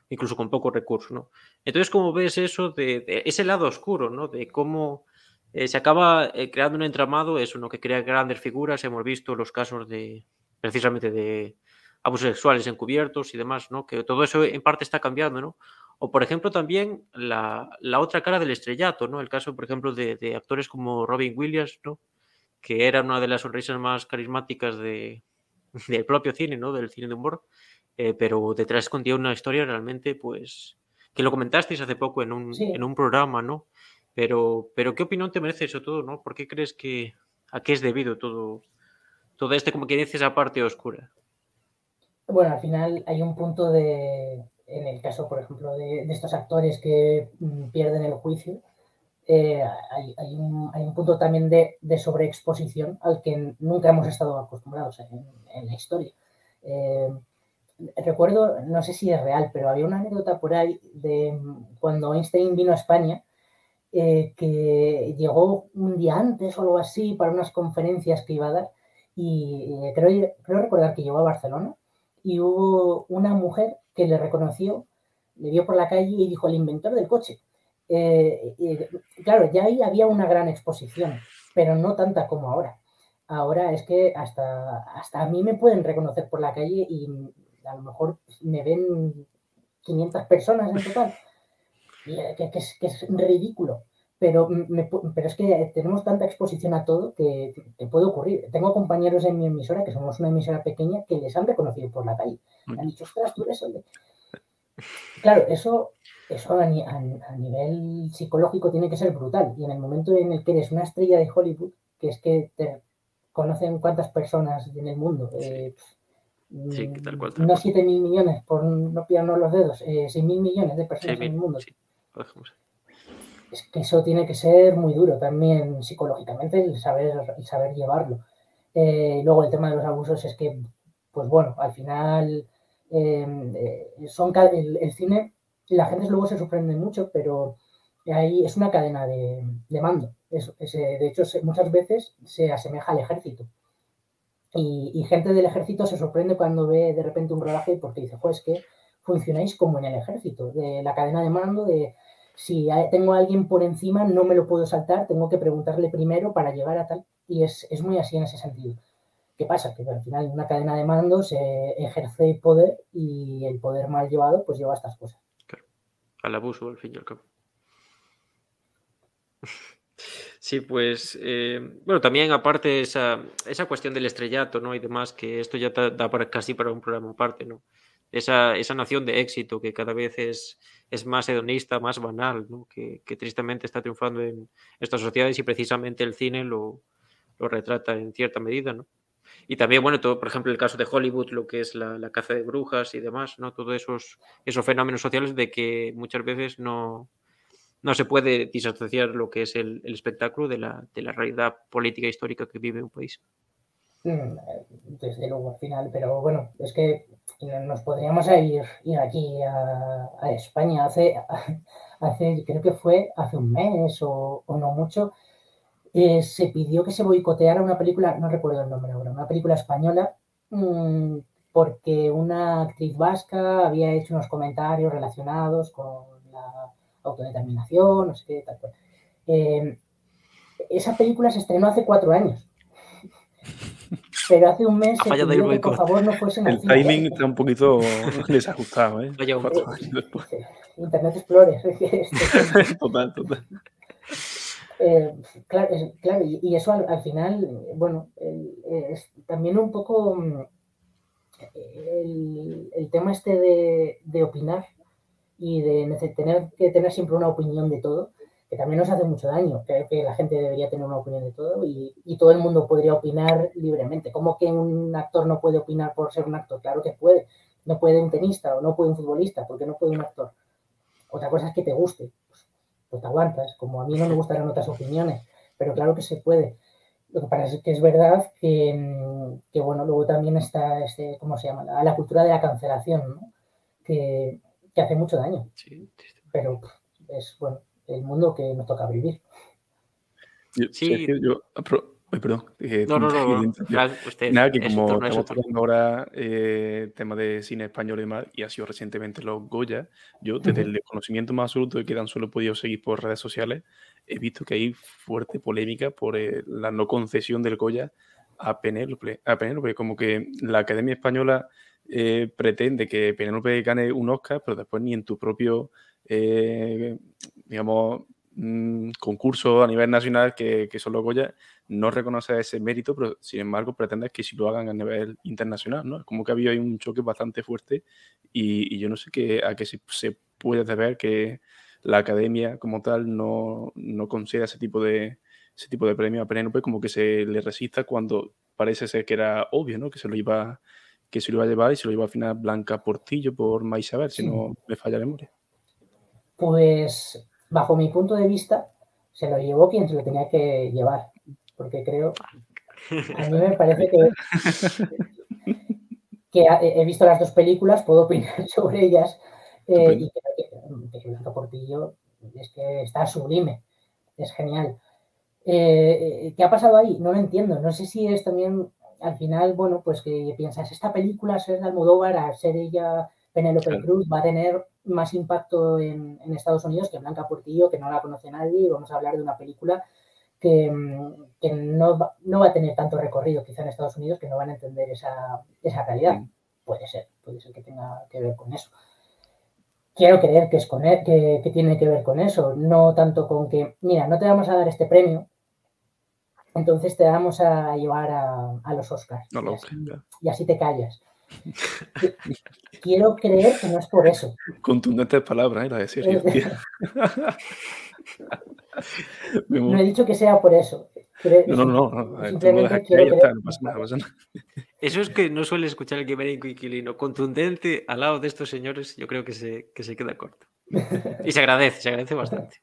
S1: incluso con poco recurso, ¿no? Entonces, ¿cómo ves eso de, ese lado oscuro, ¿no? De cómo eh, se acaba creando un entramado, eso, ¿no? Que crea grandes figuras, hemos visto los casos de, precisamente de abusos sexuales encubiertos y demás, ¿no? Que todo eso en parte está cambiando, ¿no? O, por ejemplo, también la, otra cara del estrellato, ¿no? El caso, por ejemplo, de, de actores como Robin Williams, ¿no? Que era una de las sonrisas más carismáticas de, del propio cine, ¿no? Del cine de humor, eh, pero detrás escondía una historia realmente, pues, que lo comentasteis hace poco en un, en un programa, ¿no? Pero, pero ¿qué opinión te merece eso todo, no? ¿Por qué crees que, a qué es debido todo, todo este, como que dices, esa parte oscura?
S2: Bueno, al final hay un punto de, en el caso, por ejemplo, de, estos actores que mm, pierden el juicio, eh, hay, un, punto también de, sobreexposición al que nunca hemos estado acostumbrados en, la historia. Eh, recuerdo, no sé si es real, pero había una anécdota por ahí de cuando Einstein vino a España, eh, que llegó un día antes o algo así para unas conferencias que iba a dar y creo, recordar que llegó a Barcelona y hubo una mujer que le reconoció, le vio por la calle y dijo el inventor del coche. Eh, claro, ya ahí había una gran exposición, pero no tanta como ahora. Ahora es que hasta, hasta a mí me pueden reconocer por la calle y a lo mejor me ven 500 personas en total, eh, que, es, ridículo. Pero, pero es que tenemos tanta exposición a todo que, puede ocurrir. Tengo compañeros en mi emisora, que somos una emisora pequeña, que les han reconocido por la calle. Me han dicho, ostras, tú eres el Claro, eso eso a, nivel psicológico tiene que ser brutal. Y en el momento en el que eres una estrella de Hollywood, que es que te conocen cuántas personas en el mundo, eh, no 7 mil millones, por no pillarnos los dedos, eh, 6 mil millones de personas en el mundo. Es que eso tiene que ser muy duro también psicológicamente, el saber, saber llevarlo. Eh, luego el tema de los abusos es que, pues bueno, al final eh, son el cine la gente luego se sorprende mucho, pero ahí es una cadena de, mando. de hecho, muchas veces se asemeja al ejército. Y, gente del ejército se sorprende cuando ve de repente un rodaje porque dice, pues que funcionáis como en el ejército, de la cadena de mando, de si tengo a alguien por encima, no me lo puedo saltar, tengo que preguntarle primero para llegar a tal. Y es, es muy así en ese sentido. ¿Qué pasa? Que al final una cadena de mando se ejerce poder y el poder mal llevado pues lleva a estas cosas.
S1: Claro. Al abuso, al fin y al cabo. Sí, pues eh, bueno, también aparte esa, esa cuestión del estrellato, ¿no? Y demás, que esto ya da para, casi para un programa aparte, ¿no? Esa, esa noción de éxito que cada vez es, es más hedonista, más banal, que, tristemente está triunfando en estas sociedades y precisamente el cine lo, lo retrata en cierta medida, ¿no? Y también, bueno, todo, por ejemplo, el caso de Hollywood, lo que es la, la caza de brujas y demás, ¿no? Todos esos, esos fenómenos sociales de que muchas veces no, no se puede disasociar lo que es el, el espectáculo de la, de la, realidad política e histórica que vive un país.
S2: Mm, desde luego, al final, pero bueno, es que nos podríamos ir, ir aquí a, España hace, hace, creo que fue hace un mes o, no mucho, eh, se pidió que se boicoteara una película, no recuerdo el nombre ahora, una película española, mmm, porque una actriz vasca había hecho unos comentarios relacionados con la autodeterminación, no sé qué, tal cual. Eh, esa película se estrenó hace cuatro años. Pero hace un mes se pidió que por favor no fuese
S4: El timing está un poquito desajustado, ¿eh?
S2: Vaya, Internet Explorer.
S4: total, total.
S2: Eh, claro, es, claro, y, y, eso al, al final, bueno, es también un poco mm, el, el tema este de, de, opinar y de tener que tener siempre una opinión de todo, que también nos hace mucho daño. Creo que la gente debería tener una opinión de todo y, y todo el mundo podría opinar libremente. ¿Cómo que un actor no puede opinar por ser un actor? Claro que puede. No puede un tenista o no puede un futbolista, porque no puede un actor. Otra cosa es que te guste pues te aguantas, como a mí no me gustarán otras opiniones, pero claro que se puede. Lo que pasa es que es verdad que, que bueno, luego también está, este, ¿cómo se llama? La, la cultura de la cancelación, ¿no? que, que, hace mucho daño. Sí. Pero es, bueno, el mundo que nos toca vivir.
S4: Yo, sí. yo, Ay, perdón.
S1: Eh, no, no, no, no.
S4: Usted, Nada, que como no estamos hablando ahora eh, tema de cine español y demás, y ha sido recientemente los Goya, yo desde uh -huh. el desconocimiento más absoluto de que tan solo he podido seguir por redes sociales, he visto que hay fuerte polémica por eh, la no concesión del Goya a Penélope, a Penélope, como que la Academia Española eh, pretende que Penélope gane un Oscar, pero después ni en tu propio, eh, digamos, mmm, concurso a nivel nacional que, que son los Goya, no reconoce ese mérito, pero sin embargo pretende que si lo hagan a nivel internacional, ¿no? Como que había ahí un choque bastante fuerte y, y yo no sé qué, a qué se, se, puede deber que la academia como tal no, no conceda ese tipo de ese tipo de premio a Penélope como que se le resista cuando parece ser que era obvio, ¿no? Que se lo iba que se lo iba a llevar y se lo iba a final Blanca Portillo por Maisabel, si no me falla la memoria.
S2: Pues bajo mi punto de vista, se lo llevó quien se lo tenía que llevar porque creo, a mí me parece que, que he visto las dos películas, puedo opinar sobre ellas, eh, y creo que, que Blanca Portillo es que está sublime, es genial. Eh, ¿Qué ha pasado ahí? No lo entiendo, no sé si es también, al final, bueno, pues que piensas, esta película, ser de Almodóvar, a ser ella Penélope Cruz, va a tener más impacto en, en, Estados Unidos que Blanca Portillo, que no la conoce nadie, y vamos a hablar de una película que, que no, va, no, va, a tener tanto recorrido quizá en Estados Unidos que no van a entender esa, esa realidad. Mm. Puede ser, puede ser que tenga que ver con eso. Quiero creer que, es con él, que, que, tiene que ver con eso, no tanto con que, mira, no te vamos a dar este premio, entonces te vamos a llevar a, a los Oscars.
S4: No,
S2: y, así, y, así, te callas. Quiero creer que no es por eso.
S4: Contundentes palabras, ¿eh? La decir.
S2: no he dicho que sea por eso.
S4: No, no, no. Nada.
S1: Eso es que no suele escuchar el Quimérico Inquilino. Contundente al lado de estos señores, yo creo que se, que se queda corto. Y se agradece, se agradece bastante.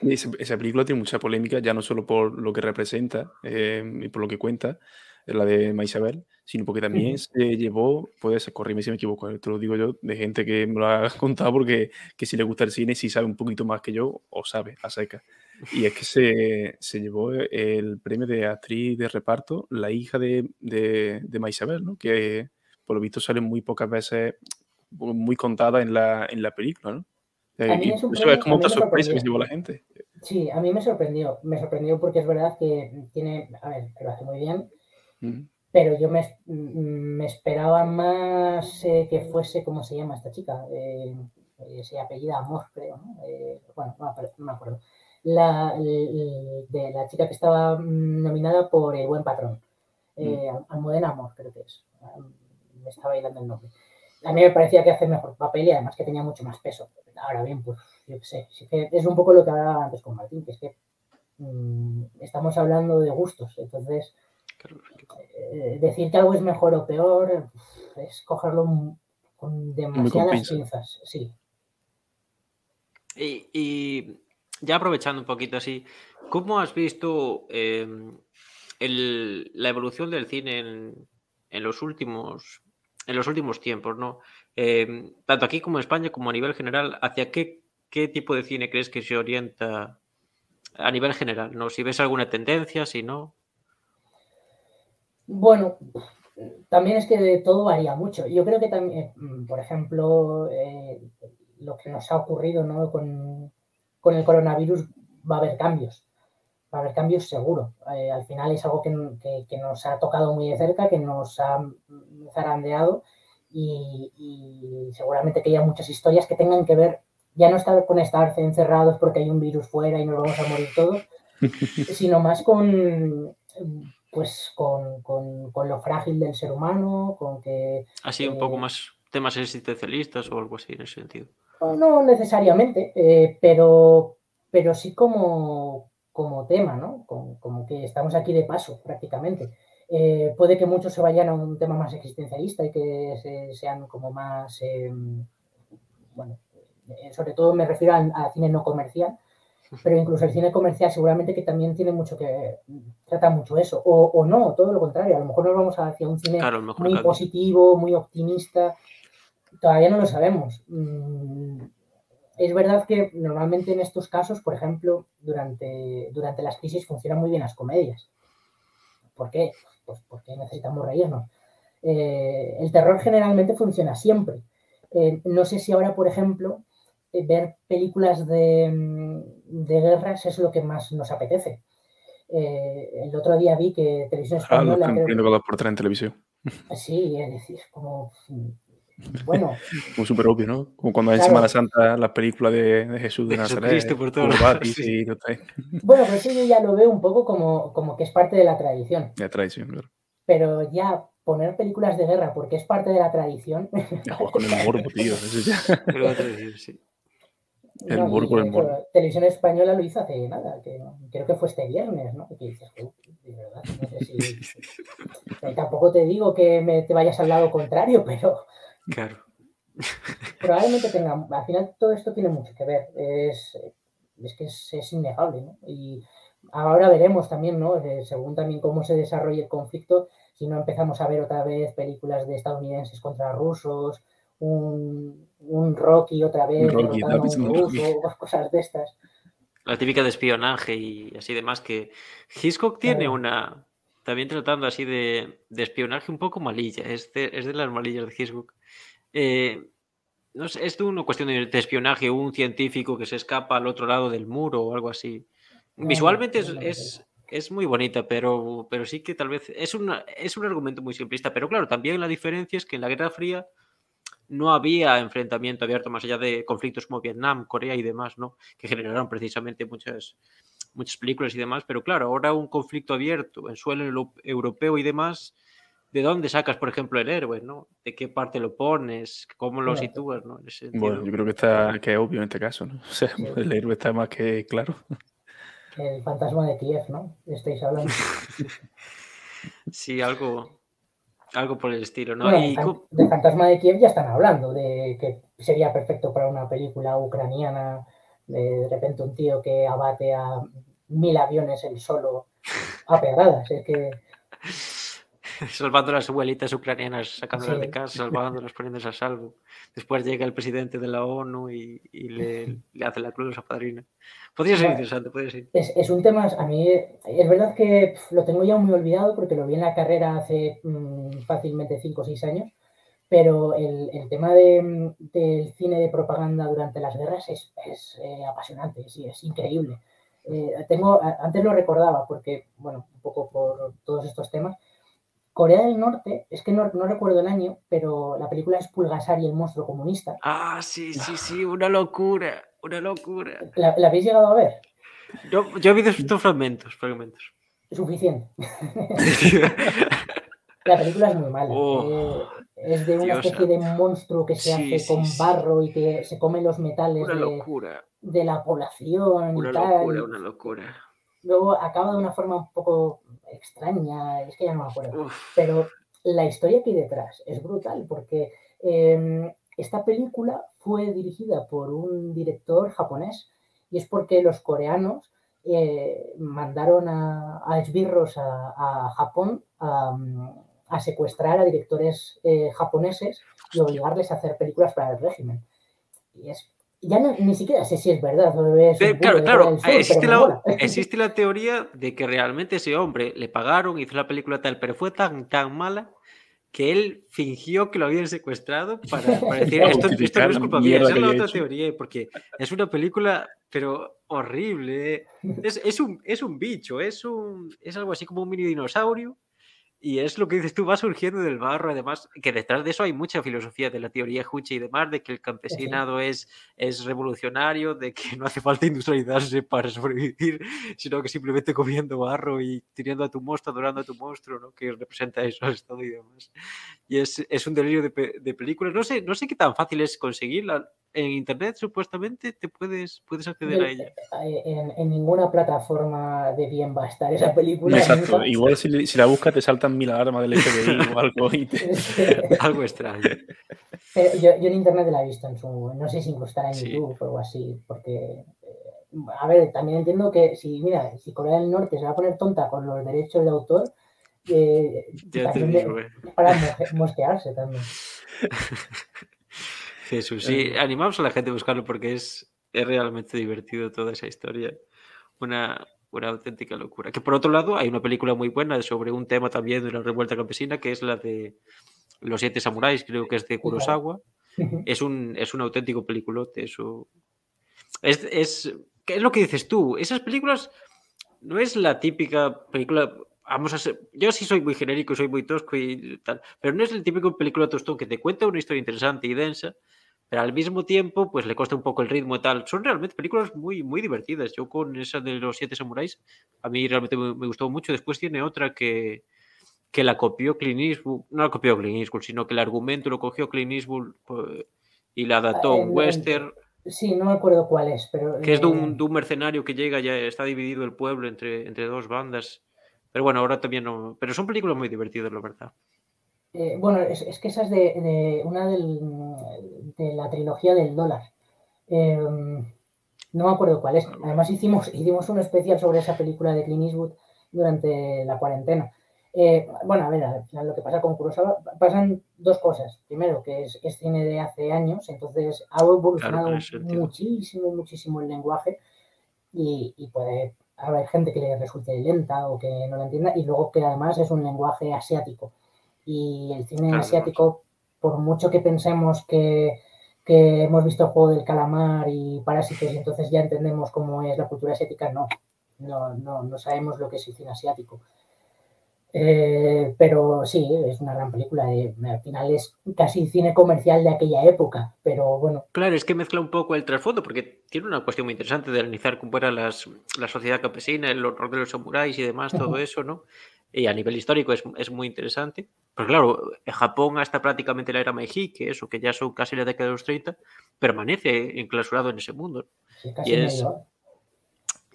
S4: Esa, esa película tiene mucha polémica, ya no solo por lo que representa eh, y por lo que cuenta, la de Maisabel, sino porque también se llevó, puede ser, corríme si me equivoco, te lo digo yo, de gente que me lo ha contado porque que si le gusta el cine, si sabe un poquito más que yo, o sabe, a seca. Y es que se, se llevó el premio de actriz de reparto, la hija de, de, de Maisabel, ¿no? que por lo visto sale muy pocas veces, muy contada en la, en la película, ¿no? es eso es como otra sorpresa que llevó la gente.
S2: Sí, a mí me sorprendió. Me sorprendió porque es verdad que tiene. A ver, lo hace muy bien. Pero yo me, me, esperaba más eh, que fuese, ¿cómo se llama esta chica? Eh, se apellida Amor, creo. ¿no? Eh, bueno, no, me acuerdo. La, de la chica que estaba nominada por El Buen Patrón. Eh, Almudena Amor, creo que es. Me estaba bailando el nombre a mí me parecía que hace mejor papel y además que tenía mucho más peso. Ahora bien, pues yo qué sé, es un poco lo que hablaba antes con Martín, que es que mm, estamos hablando de gustos, entonces eh, decir que algo es mejor o peor es cogerlo con demasiadas pinzas, sí.
S1: Y, ya aprovechando un poquito así, ¿cómo has visto em, la evolución del cine en los últimos en los últimos tiempos, ¿no? Em, tanto aquí como en España, como a nivel general, ¿hacia qué, qué tipo de cine crees que se orienta a nivel general? ¿no? Si ves alguna tendencia, si no.
S2: Bueno, también es que todo varía mucho. Yo creo que también, mm, por ejemplo, eh, lo que nos ha ocurrido ¿no? con, con, el coronavirus va a haber cambios. Va a haber cambios seguro. Eh, al final es algo que, que, nos ha tocado muy de cerca, que nos ha zarandeado y, seguramente que haya muchas historias que tengan que ver, ya no estar con estar encerrados porque hay un virus fuera y nos vamos a morir todos, sino más con pues con, con, lo frágil del ser humano, con que...
S1: Así un poco eh, más temas existencialistas o algo así en ese sentido.
S2: No necesariamente, eh, pero, pero sí como, como tema, ¿no? Como, que estamos aquí de paso prácticamente. Eh, puede que muchos se vayan a un tema más existencialista y que sean como más, em, bueno, sobre todo me refiero al, cine no comercial, pero incluso el cine comercial seguramente que también tiene mucho que trata mucho eso, o, no, todo lo contrario, a lo mejor nos vamos hacia un cine muy positivo, muy optimista, todavía no lo sabemos. Mm, es verdad que normalmente en estos casos, por ejemplo, durante, durante las crisis funcionan muy bien las comedias. ¿Por qué? Pues porque necesitamos reírnos. Eh, el terror generalmente funciona siempre. Eh, no sé si ahora, por ejemplo, ver películas de, de, guerras es lo que más nos apetece. el otro día vi que Televisión ah, Española...
S4: Ah, por en televisión.
S2: Sí, es decir, como bueno.
S4: Como súper obvio, ¿no? Como cuando en Semana Santa la película de, Jesús de Nazaret.
S1: por todo
S2: Bueno, pues eso yo ya lo veo un poco como, como que es parte de la tradición.
S4: De la tradición, claro.
S2: Pero ya poner películas de guerra porque es parte de la tradición.
S4: Ya con el morbo, tío.
S2: El no, morbo, el morbo. Televisión Española lo hizo hace nada, que, creo que fue este viernes, ¿no? Que dices, de verdad, no sé si... Tampoco te digo que me, te vayas al lado contrario, pero
S1: Claro.
S2: Probablemente tenga, al final todo esto tiene mucho que ver, es, que es, innegable, ¿no? Y ahora veremos también, ¿no? Eh, según también cómo se desarrolle el conflicto, si no empezamos a ver otra vez películas de estadounidenses contra rusos, un, un Rocky otra vez, Rocky, un ruso, cosas de estas.
S1: La típica de espionaje y así demás, que Hitchcock tiene una, también tratando así de, espionaje un poco malilla, es de, es de las malillas de Hitchcock. Eh, no sé, es una cuestión de, espionaje, un científico que se escapa al otro lado del muro o algo así. Visualmente es, es, muy bonita, pero, pero sí que tal vez es, una, es un argumento muy simplista. Pero claro, también la diferencia es que en la Guerra Fría no había enfrentamiento abierto más allá de conflictos como Vietnam, Corea y demás, ¿no? Que generaron precisamente muchas, muchas películas y demás. Pero claro, ahora un conflicto abierto en suelo europeo y demás ¿de dónde sacas, por ejemplo, el héroe, ¿no? ¿De qué parte lo pones? ¿Cómo lo sitúas, ¿no?
S4: bueno, yo creo que está que es obvio en este caso, ¿no? O sea, el héroe está más que claro.
S2: El fantasma de Kiev, ¿no? Estáis hablando.
S1: sí, algo, algo por el estilo, ¿no?
S2: Bueno, Del fantasma de Kiev ya están hablando, de que sería perfecto para una película ucraniana, de, repente un tío que abate a mil aviones él solo a pedradas. Es que
S1: salvando a las abuelitas ucranianas, sacándolas de casa, salvándolas, poniéndolas a salvo. Después llega el presidente de la ONU y, le, hace la cruz a padrina. Podría ser interesante, podría ser.
S2: Es, un tema, a mí es verdad que lo tengo ya muy olvidado porque lo vi en la carrera hace mm, fácilmente 5 o 6 años, pero el, tema del cine de propaganda durante las guerras es, eh, apasionante, sí, es increíble. Eh, tengo, antes lo recordaba porque, bueno, un poco por todos estos temas. Corea del Norte, es que no, recuerdo el año, pero la película es Pulgasar y el monstruo comunista.
S1: Ah, sí, sí, sí, una locura, una locura.
S2: ¿La, habéis llegado a ver?
S1: Yo, yo he visto estos fragmentos, fragmentos.
S2: Suficiente. la película es muy mala. Oh. Eh, es de una especie de monstruo que se hace con barro y que se come los metales de, la población.
S1: Una locura, una locura.
S2: Luego acaba de una forma un poco extraña, es que ya no me acuerdo. Pero la historia que hay detrás es brutal porque em, esta película fue dirigida por un director japonés y es porque los coreanos eh, mandaron a, esbirros a, Japón a a secuestrar a directores eh, japoneses y obligarles a hacer películas para el régimen. Y es, ya ni siquiera sé si es verdad.
S1: claro, claro, existe, la, existe, la, teoría de que realmente ese hombre le pagaron, hizo la película tal, pero fue tan, tan mala que él fingió que lo habían secuestrado para, decir esto, no es culpa mía. Esa es la otra teoría, porque es una película, pero horrible. Es, es, un, es un bicho, es, un, es algo así como un mini dinosaurio y es lo que dices tú, va surgiendo del barro, además, que detrás de eso hay mucha filosofía de la teoría Huche y demás, de que el campesinado es, es revolucionario, de que no hace falta industrializarse para sobrevivir, sino que simplemente comiendo barro y teniendo a tu monstruo, adorando a tu monstruo, ¿no? que representa eso todo y demás. Y es, es un delirio de, de, películas. No sé, no sé qué tan fácil es conseguirla en internet supuestamente te puedes, puedes acceder a ella.
S2: Eh, en, ninguna plataforma de bien va a estar esa película.
S4: Exacto. Igual si, la buscas te saltan mil alarmas del FBI o algo.
S1: algo extraño.
S2: yo, en internet la he visto en su. No sé si incluso estará en YouTube o algo así, porque. Eh, a ver, también entiendo que si, mira, si Corea del Norte se va a poner tonta con los derechos de autor, eh, para mosquearse también.
S1: Jesús, sí, animamos a la gente a buscarlo porque es, es realmente divertido toda esa historia. Una, una auténtica locura. Que por otro lado, hay una película muy buena sobre un tema también de la revuelta campesina, que es la de Los Siete Samuráis, creo que es de Kurosawa. Es un, es un auténtico peliculote. Eso. Es, es, ¿Qué es lo que dices tú? Esas películas no es la típica película. Vamos a ser, yo sí soy muy genérico, soy muy tosco y tal, pero no es el típico película tostón que te cuenta una historia interesante y densa, pero al mismo tiempo, pues le cuesta un poco el ritmo y tal. Son realmente películas muy, muy divertidas. Yo con esa de los siete samuráis, a mí realmente me, gustó mucho. Después tiene otra que, que la copió Clint Eastwood, no la copió Clint Eastwood, sino que el argumento lo cogió Clint Eastwood pues, y la adaptó un western.
S2: Sí, no me acuerdo cuál es, pero...
S1: Que es de un, de un, mercenario que llega, ya está dividido el pueblo entre, entre dos bandas. Pero bueno, ahora también no... Pero son películas muy divertidas, la verdad.
S2: Eh, bueno, es, que esa es de, una de la trilogía del dólar. Em, no me acuerdo cuál es. Además hicimos, hicimos un especial sobre esa película de Clint Eastwood durante la cuarentena. Eh, bueno, a ver, al final lo que pasa con Kurosawa, pasan dos cosas. Primero, que es, cine de hace años, entonces ha evolucionado muchísimo, muchísimo el lenguaje y, y, puede haber gente que le resulte lenta o que no lo entienda y luego que además es un lenguaje asiático y el cine asiático, por mucho que pensemos que, hemos visto el juego del calamar y parásitos y entonces ya entendemos cómo es la cultura asiática, no, no, no, no sabemos lo que es el cine asiático. Eh, pero sí, es una gran película. al final es casi cine comercial de aquella época, pero bueno.
S1: Claro, es que mezcla un poco el trasfondo, porque tiene una cuestión muy interesante de analizar cómo era la sociedad campesina, el horror de los samuráis y demás, todo eso, ¿no? Y a nivel histórico es, es muy interesante. Pero claro, Japón hasta prácticamente la era Meiji, que eso, que ya son casi la década de los 30, permanece enclausurado en ese mundo. y, es,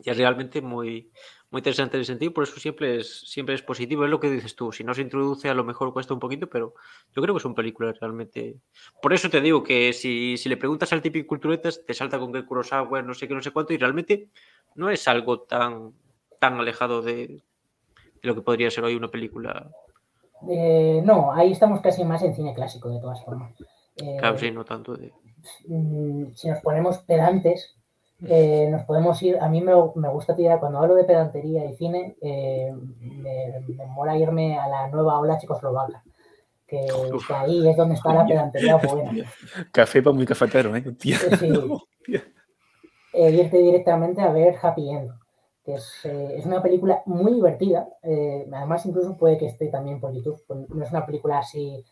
S1: y, es, realmente muy, muy interesante en ese sentido, por eso siempre es, siempre es positivo. Es lo que dices tú, si no se introduce a lo mejor cuesta un poquito, pero yo creo que son películas realmente... Por eso te digo que si, si le preguntas al típico culturetas, te salta con que Kurosawa, no sé qué, no sé cuánto, y realmente no es algo tan, tan alejado de, lo que podría ser hoy una película.
S2: Eh, no, ahí estamos casi más en cine clásico, de todas formas.
S1: Eh, claro, sí, no tanto de.
S2: Mm, si nos ponemos pedantes, eh, nos podemos ir. A mí me, gusta tirar, cuando hablo de pedantería y cine, me, mola irme a la nueva ola checoslovaca, que, ahí es donde está la pedantería buena.
S4: Café para muy cafetero, ¿eh? Sí.
S2: Eh, irte directamente a ver Happy End, que es, eh, es una película muy divertida. Eh, además, incluso puede que esté también por YouTube. No es una película así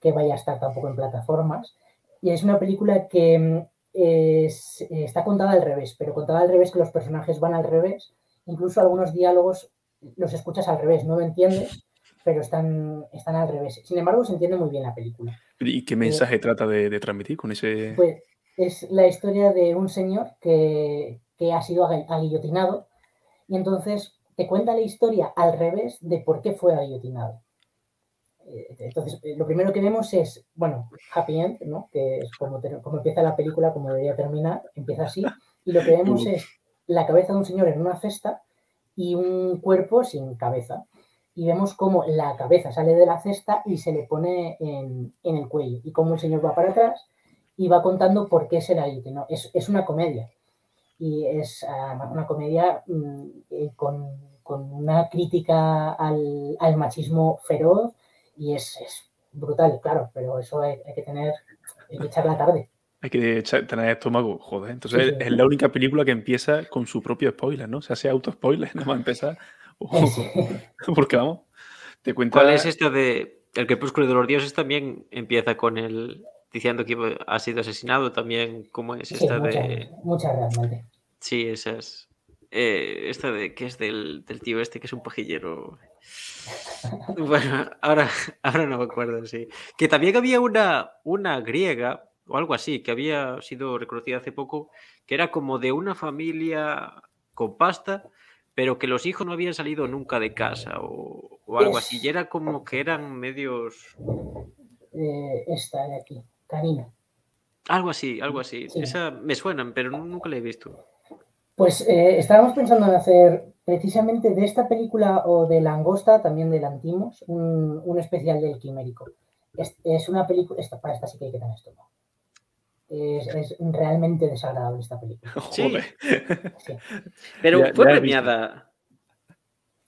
S2: que vaya a estar tampoco en plataformas. Y es una película que mm, está contada al revés, pero contada al revés que los personajes van al revés. Incluso algunos diálogos los escuchas al revés, no lo entiendes, pero están, están al revés. Sin embargo, se entiende muy bien la película.
S4: ¿Y qué mensaje trata de, de, transmitir con ese...?
S2: Pues es la historia de un señor que, que ha sido aguillotinado y entonces te cuenta la historia al revés de por qué fue aguillotinado. Eh, entonces, eh, lo primero que vemos es, bueno, happy end, ¿no? Que es como, como empieza la película, como debería terminar, empieza así, y lo que vemos es la cabeza de un señor en una cesta y un cuerpo sin cabeza. Y vemos cómo la cabeza sale de la cesta y se le pone en, en el cuello, y cómo el señor va para atrás y va contando por qué será el. Es, es, una comedia y es uh, una comedia um, con, con, una crítica al, al machismo feroz y es, es, brutal, claro, pero eso hay, hay, que tener, hay que echar la tarde.
S4: Hay que echar, tener estómago, joder. Entonces sí, sí. es la única película que empieza con su propio spoiler, ¿no? O sea, hace auto-spoiler, no va a empezar. Porque vamos, te cuenta...
S1: ¿Cuál es esto de El crepúsculo de los dioses? También empieza con el diciendo que ha sido asesinado también, ¿cómo es esta
S2: sí, muchas,
S1: de...?
S2: Muchas realmente.
S1: Sí, esas... Eh, esta de que es del, del, tío este que es un pajillero. Bueno, ahora, ahora no me acuerdo, sí. Que también había una, una griega o algo así, que había sido reconocida hace poco, que era como de una familia con pasta, pero que los hijos no habían salido nunca de casa o, o algo es... así. Y era como que eran medios...
S2: Eh, esta de aquí. Karina.
S1: Algo así, algo así. Sí. Esa me suenan, pero nunca la he visto.
S2: Pues eh, estábamos pensando en hacer precisamente de esta película o de Langosta, también de Lantimos, un, un especial del Quimérico. Es, es una película, esta, para esta sí que hay que tener esto. Es, es, realmente desagradable esta película.
S1: Sí. sí. Pero ya, fue ya premiada.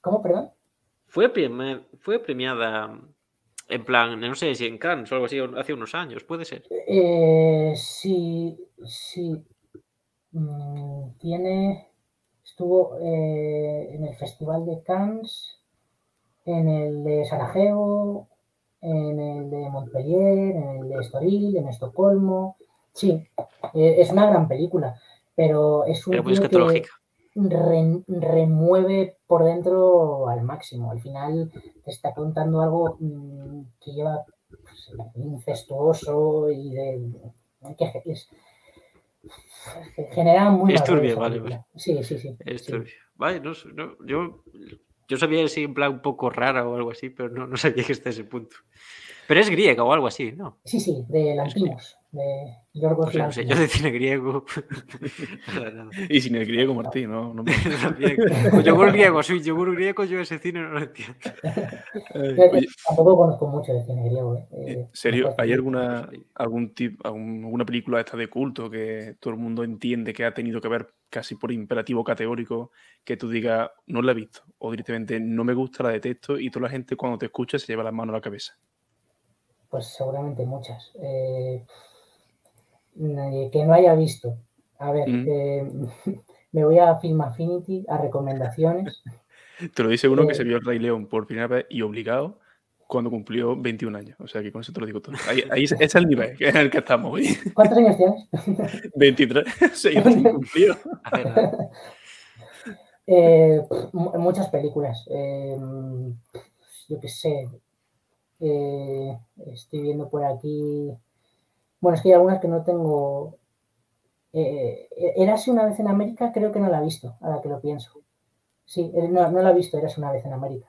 S2: ¿Cómo, perdón?
S1: Fue, premi fue premiada en plan, no sé si en Cannes o algo así, hace unos años, puede ser.
S2: Eh, sí, sí. Mm, tiene. Estuvo eh, en el Festival de Cannes, en el de Sarajevo, en el de Montpellier, en el de Estoril, en Estocolmo. Sí, eh, es una gran película, pero es un.
S1: Pero muy escatológica
S2: re, remueve por dentro al máximo. Al final te está contando algo mmm, que lleva pues, incestuoso y de que es, que genera muy
S1: es turbio, vale, vale,
S2: Sí, sí, sí.
S1: Es
S2: sí.
S1: turbio. Vale, no, no, yo, yo sabía así en plan un poco rara o algo así, pero no, no sabía que esté ese punto. Pero es griega o algo así, ¿no?
S2: Sí, sí, de Lantimos, de Yorgos
S1: no sé, yo de cine griego.
S4: Y cine griego, Martín, ¿no? no
S1: con yogur griego, sí, yogur griego, yo ese cine no lo entiendo.
S2: Tampoco conozco mucho de cine griego. ¿eh?
S4: ¿En serio? ¿Hay alguna, algún tip, alguna película esta de culto que todo el mundo entiende que ha tenido que ver casi por imperativo categórico que tú digas, no la he visto, o directamente no me gusta, la detesto, y toda la gente cuando te escucha se lleva las manos a la cabeza?
S2: Pues seguramente muchas. Eh, que no haya visto. A ver, mm. eh, me voy a Film Affinity, a recomendaciones.
S4: Te lo dice uno eh, que se vio el Rey León por primera vez y obligado cuando cumplió 21 años. O sea que con eso te lo digo todo. Ahí, ahí es, es el nivel en el que estamos hoy.
S2: ¿Cuántos años tienes?
S4: 23. Seis recién cumplido.
S2: eh, muchas películas. Eh, yo qué sé. Eh, estoy viendo por aquí. Bueno, es que hay algunas que no tengo. Eh, Érase una vez en América, creo que no la he visto, ahora que lo pienso. Sí, eh, no, no la he visto, Érase una vez en América.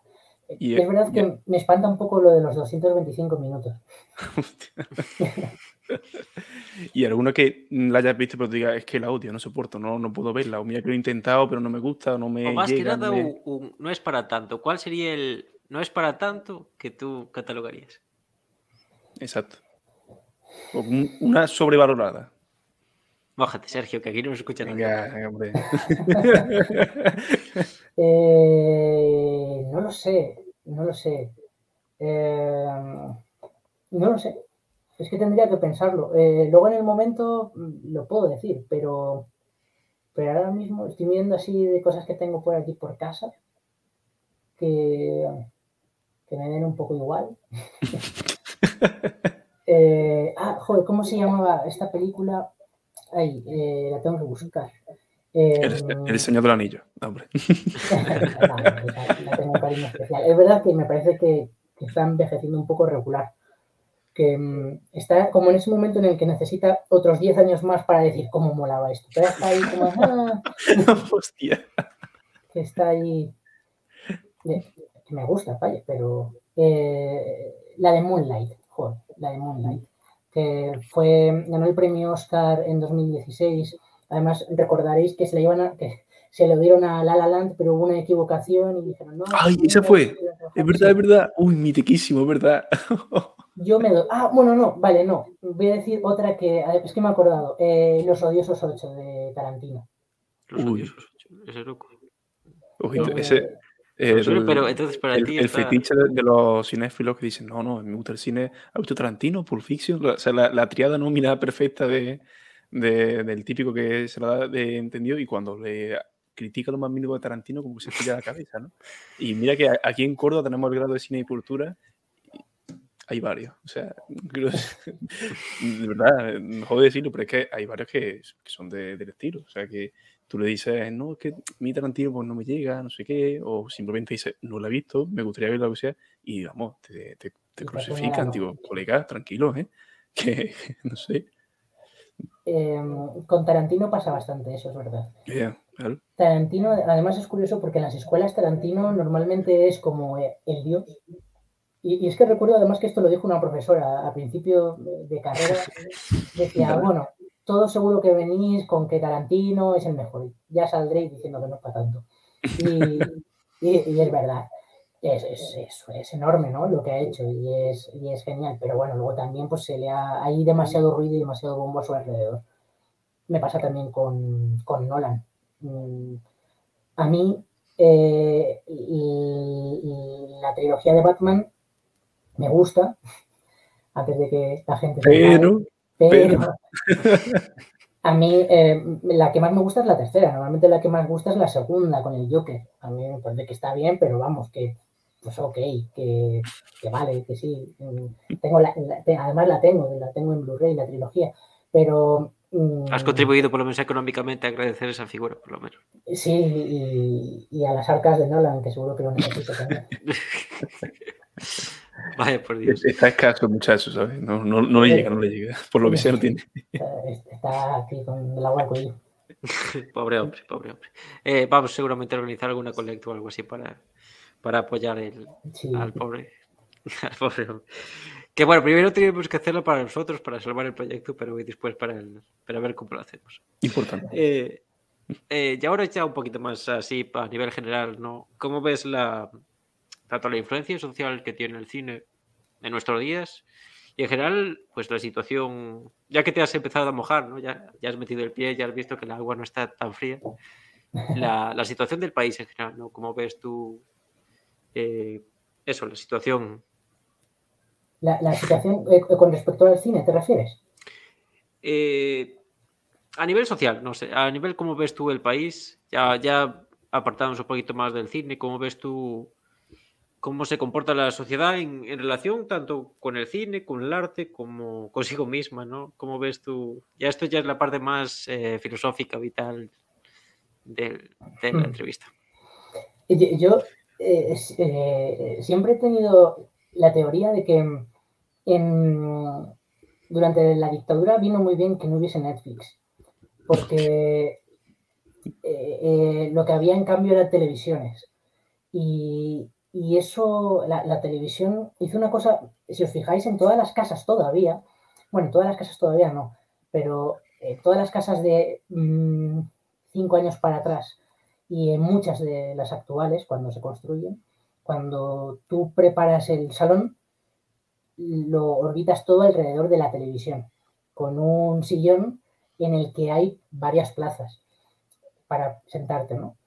S2: Y es verdad que yeah. me espanta un poco lo de los 225 minutos.
S4: y alguna que la hayas visto pero diga es que la odio, no soporto, no, no puedo verla, o mira que lo he intentado pero no me gusta, no me
S1: o más
S4: llega,
S1: que nada
S4: me...
S1: un, un, no es para tanto. ¿Cuál sería el no es para tanto que tú catalogarías?
S4: Exacto. Una sobrevalorada.
S1: Mójate, Sergio, que aquí no nos escuchan.
S4: Venga, venga, hombre.
S2: eh, no lo sé, no lo sé. Eh, No lo sé. Es que tendría que pensarlo. Eh, luego en el momento mm, lo puedo decir, pero, pero ahora mismo estoy viendo así de cosas que tengo por aquí por casa que, que me den un poco igual. Eh, ah, joder, ¿cómo se llamaba esta película? Ay, eh, la tengo que buscar.
S4: el, Señor del Anillo, hombre.
S2: la, tengo cariño especial. Es verdad que me parece que, que está envejeciendo un poco regular que mm, está como en ese momento en el que necesita otros 10 años más para decir cómo molaba esto. Pero está ahí como... Ah, Hostia. Que está ahí... Que me gusta, vaya, pero... Eh, la de Moonlight, joder, la de Moonlight, que fue, ganó el premio Oscar en 2016. Además, recordaréis que se le iban a, que se lo dieron a La La Land, pero hubo una equivocación y dijeron, no.
S4: Ay, esa fue. Es verdad, es verdad. Uy, mitiquísimo, es verdad.
S2: Yo me doy. Ah, bueno, no, vale, no. Voy a decir otra que. Es que me he acordado. Eh, Los Odiosos 8 de Tarantino.
S1: Los Odiosos 8. Ese loco.
S4: Uy, ese. El, pero entonces para el, ti. El fetiche de, los cinéfilos que dicen, no, no, me gusta el cine. ¿Ha visto Tarantino, Pulp Fiction? O sea, la, la triada nómina perfecta de, de, del típico que se lo da de entendido y cuando le critica lo más mínimo de Tarantino, como que se tira la cabeza, ¿no? Y mira que aquí en Córdoba tenemos el grado de cine y cultura hay varios. O sea, de verdad, no joder decirlo, pero es que hay varios que, son de, del estilo. O sea, que tú le dices, no, es que mi Tarantino pues, no me llega, no sé qué, o simplemente dices, no lo he visto, me gustaría verlo, o sea, y vamos, te, te, te crucifican, digo, colega, tranquilo, ¿eh? Que, no sé.
S2: Em, con Tarantino pasa bastante eso, es verdad. Tarantino, además es curioso porque en las escuelas Tarantino normalmente es como eh, el dios y, es que recuerdo además que esto lo dijo una profesora a principio de, carrera. Decía, bueno, todo seguro que venís con que Tarantino es el mejor. Ya saldréis diciendo que no es para tanto. Y, es verdad. Es, es, es, enorme, ¿no? Lo que ha hecho y es, y es genial. Pero bueno, luego también pues se le ha... Hay demasiado ruido y demasiado bombo a su alrededor. Me pasa también con, con Nolan. Mm, a mí eh, la trilogía de Batman me gusta, antes de que la gente...
S4: Pero, pero,
S2: a mí eh, la que más me gusta es la tercera, normalmente la que más gusta es la segunda con el Joker. A mí me parece que está bien, pero vamos, que pues ok, que, vale, que sí. Tengo además la tengo, la tengo en Blu-ray, la trilogía, pero...
S1: Mm, Has contribuido por lo menos económicamente a agradecer esa figura, por lo menos.
S2: Sí, y, y a las arcas de Nolan, que seguro que lo necesito también.
S1: Vaya, por Dios.
S4: Está escaso, muchacho, ¿sabes? No, no, no le llega, no le llega. Por lo que sea, no tiene.
S2: Está aquí con el agua
S1: pobre hombre, pobre hombre. Eh, vamos seguramente a organizar alguna colecta o algo así para, para apoyar el, al, pobre, al pobre hombre. Que bueno, primero tenemos que hacerlo para nosotros, para salvar el proyecto, pero después para, el, para ver cómo lo hacemos.
S4: Importante.
S1: Eh, eh, y ahora ya un poquito más así a nivel general, ¿no? ¿Cómo ves la, tanto la influencia social que tiene el cine en nuestros días y en general, pues la situación, ya que te has empezado a mojar, ¿no? ya, ya has metido el pie, ya has visto que el agua no está tan fría, la, la situación del país en general, ¿no? ¿Cómo ves tú eh, eso, la situación?
S2: La, la situación eh, con respecto al cine, ¿te refieres?
S1: Eh, a nivel social, no sé, a nivel cómo ves tú el país, ya, ya apartándonos un poquito más del cine, ¿cómo ves tú cómo se comporta la sociedad en, relación tanto con el cine, con el arte, como consigo misma, ¿no? ¿Cómo ves tú? Ya esto ya es la parte más eh, filosófica, vital de, la hmm. entrevista.
S2: Yo eh, eh, siempre he tenido la teoría de que durante la dictadura vino muy bien que no hubiese Netflix, porque lo que había en cambio eran televisiones. Y, y eso, la, televisión hizo una cosa, si os fijáis, en todas las casas todavía, bueno, todas las casas todavía no, pero en todas las casas de mm, cinco años para atrás y en muchas de las actuales, cuando se construyen, cuando tú preparas el salón, lo orbitas todo alrededor de la televisión, con un sillón en el que hay varias plazas para sentarte, ¿no?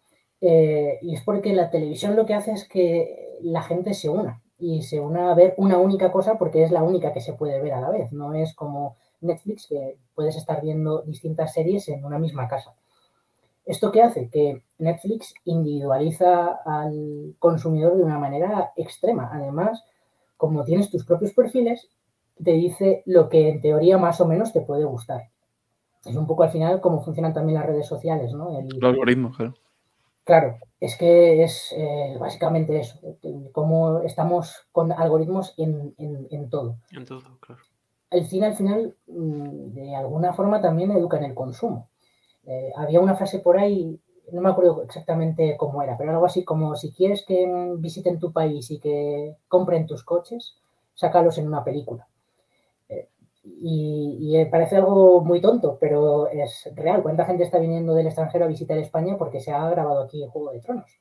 S2: Eh, y es porque la televisión lo que hace es que la gente se una y se una a ver una única cosa porque es la única que se puede ver a la vez. No es como Netflix que puedes estar viendo distintas series en una misma casa. ¿Esto qué hace? Que Netflix individualiza al consumidor de una manera extrema. Además, como tienes tus propios perfiles, te dice lo que en teoría más o menos te puede gustar. Es un poco al final cómo funcionan también las redes sociales, ¿no?
S4: El, algoritmo, claro.
S2: Claro, es que es eh, básicamente eso, cómo estamos con algoritmos en, todo.
S1: En todo, claro.
S2: El cine al final, mm, de alguna forma, también educa en el consumo. Eh, había una frase por ahí, no me acuerdo exactamente cómo era, pero algo así como si quieres que visiten tu país y que compren tus coches, sácalos en una película. Y, parece algo muy tonto, pero es real. ¿Cuánta gente está viniendo del extranjero a visitar España porque se ha grabado aquí el Juego de Tronos?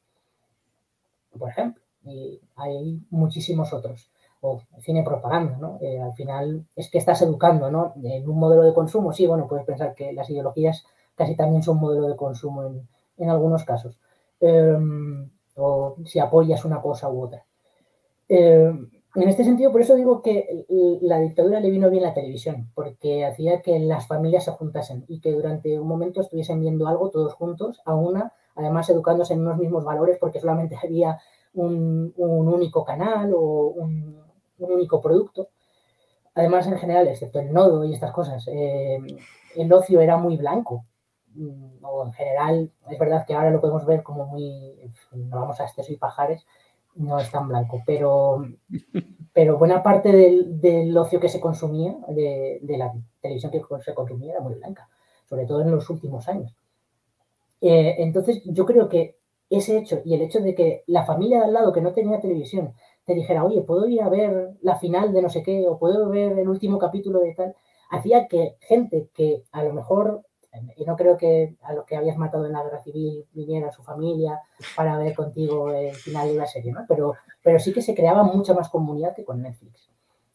S2: Por ejemplo. Y hay muchísimos otros. O cine propaganda, ¿no? Eh, al final es que estás educando, ¿no? En un modelo de consumo, sí, bueno, puedes pensar que las ideologías casi también son modelo de consumo en, algunos casos. Em, o si apoyas una cosa u otra. Em, en este sentido, por eso digo que la dictadura le vino bien la televisión, porque hacía que las familias se juntasen y que durante un momento estuviesen viendo algo todos juntos, a una, además educándose en unos mismos valores, porque solamente había un, único canal o un, único producto. Además, en general, excepto el nodo y estas cosas, eh, el ocio era muy blanco. Mm, o en general, es verdad que ahora lo podemos ver como muy, no vamos a exceso y pajares, no es tan blanco, pero, pero buena parte del, ocio que se consumía, de, la televisión que se consumía, era muy blanca, sobre todo en los últimos años. Eh, entonces, yo creo que ese hecho y el hecho de que la familia de al lado que no tenía televisión te dijera, oye, puedo ir a ver la final de no sé qué, o puedo ver el último capítulo de tal, hacía que gente que a lo mejor y no creo que a los que habías matado en la guerra civil viniera su familia para ver contigo el final de la serie, ¿no? Pero, pero sí que se creaba mucha más comunidad que con Netflix.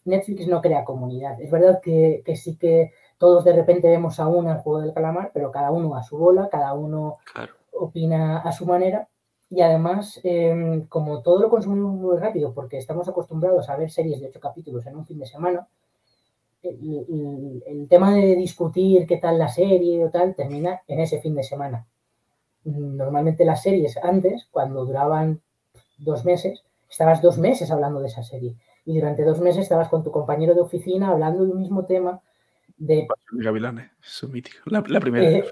S2: Netflix no crea comunidad. Es verdad que, sí que todos de repente vemos a una el juego del calamar, pero cada uno a su bola, cada uno opina a su manera. Y además, em, como todo lo consumimos muy rápido, porque estamos acostumbrados a ver series de ocho capítulos en un fin de semana, el, tema de discutir qué tal la serie o tal termina en ese fin de semana. Normalmente las series antes, cuando duraban dos meses, estabas dos meses hablando de esa serie. Y durante dos meses estabas con tu compañero de oficina hablando del mismo tema de...
S4: Gavilanes, su mítico. La, primera. Eh,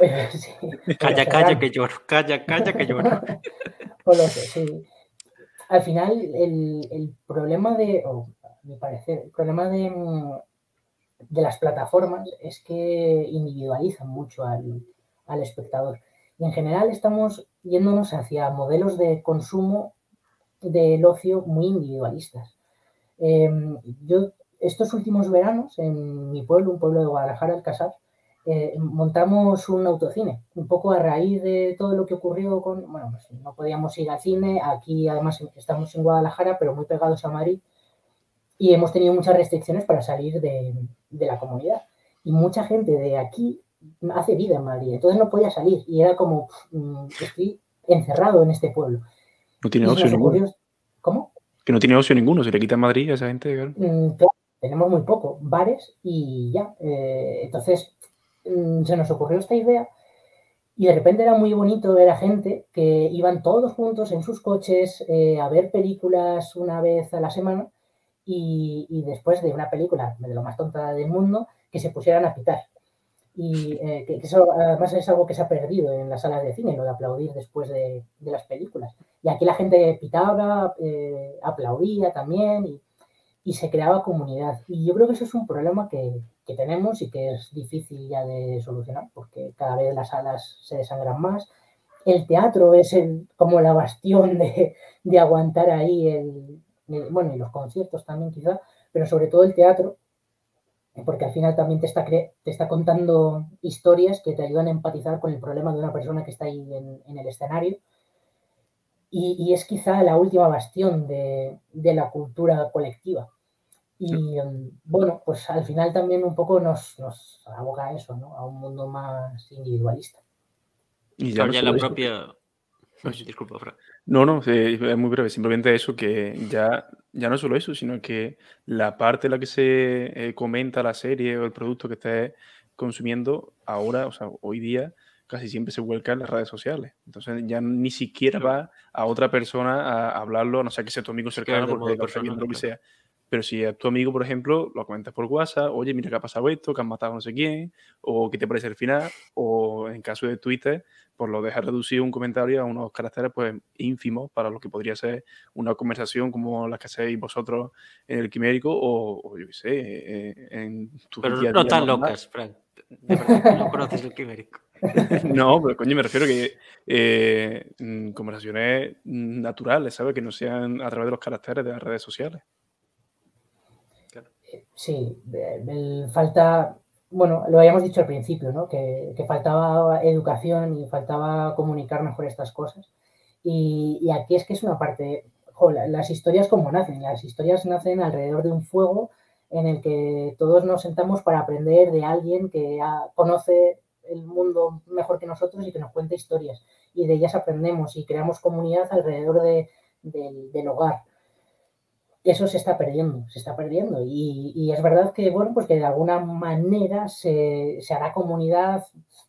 S1: eh, calla, calla que lloro, calla, calla que lloro.
S2: o lo sé, sí. Al final, el, el problema de, o mi parecer, el problema de, de las plataformas es que individualizan mucho al, espectador. Y en general estamos yéndonos hacia modelos de consumo del ocio muy individualistas. Em, yo estos últimos veranos en mi pueblo, un pueblo de Guadalajara, Alcázar, eh, montamos un autocine, un poco a raíz de todo lo que ocurrió con, bueno, pues no podíamos ir al cine, aquí además estamos en Guadalajara, pero muy pegados a Madrid, y hemos tenido muchas restricciones para salir de, la comunidad. Y mucha gente de aquí hace vida en Madrid, entonces no podía salir y era como, mm, estoy encerrado en este pueblo.
S4: No tiene ocio ninguno.
S2: ¿Cómo?
S4: Que no tiene ocio ninguno, se le quita en Madrid a esa gente.
S2: Mm, tenemos muy poco, bares y ya. Eh, entonces mm, se nos ocurrió esta idea y de repente era muy bonito ver a gente que iban todos juntos en sus coches eh, a ver películas una vez a la semana y, después de una película de lo más tonta del mundo, que se pusieran a pitar. Y eh, que, eso además es algo que se ha perdido en las salas de cine, lo de aplaudir después de, las películas. Y aquí la gente pitaba, eh, aplaudía también y, se creaba comunidad. Y yo creo que eso es un problema que, tenemos y que es difícil ya de solucionar, porque cada vez las salas se desangran más. El teatro es el, como la bastión de, de aguantar ahí el, bueno, y los conciertos también quizá, pero sobre todo el teatro, porque al final también te está, te está contando historias que te ayudan a empatizar con el problema de una persona que está ahí en, el escenario. Y, es quizá la última bastión de, la cultura colectiva. Y um, bueno, pues al final también un poco nos, nos aboga a eso, ¿no? A un mundo más individualista.
S1: Y ya, la propia, disculpa, Fran.
S4: No, no, es muy breve. Simplemente eso, que ya, ya no solo eso, sino que la parte en la que se eh, comenta la serie o el producto que estés consumiendo ahora, o sea, hoy día, casi siempre se vuelca en las redes sociales. Entonces ya ni siquiera va a otra persona a hablarlo, no sé que sea tu amigo cercano, porque lo lo que sea. Pero si a tu amigo, por ejemplo, lo comentas por WhatsApp, oye, mira que ha pasado esto, que han matado a no sé quién, o qué te parece el final, o en caso de Twitter, pues lo dejas reducido un comentario a unos caracteres pues ínfimos para lo que podría ser una conversación como la que hacéis vosotros en el quimérico o, yo qué sé, eh, en
S1: tu Pero no tan locas, Frank. De verdad, no conoces el quimérico.
S4: no, pero coño, me refiero a que eh, mm, conversaciones naturales, ¿sabes? Que no sean a través de los caracteres de las redes sociales.
S2: Sí, falta, bueno, lo habíamos dicho al principio, ¿no? Que, faltaba educación y faltaba comunicar mejor estas cosas. Y, aquí es que es una parte, las historias como nacen, las historias nacen alrededor de un fuego en el que todos nos sentamos para aprender de alguien que conoce el mundo mejor que nosotros y que nos cuenta historias. Y de ellas aprendemos y creamos comunidad alrededor del hogar eso se está perdiendo, se está perdiendo. Y, es verdad que, bueno, pues que de alguna manera se, hará comunidad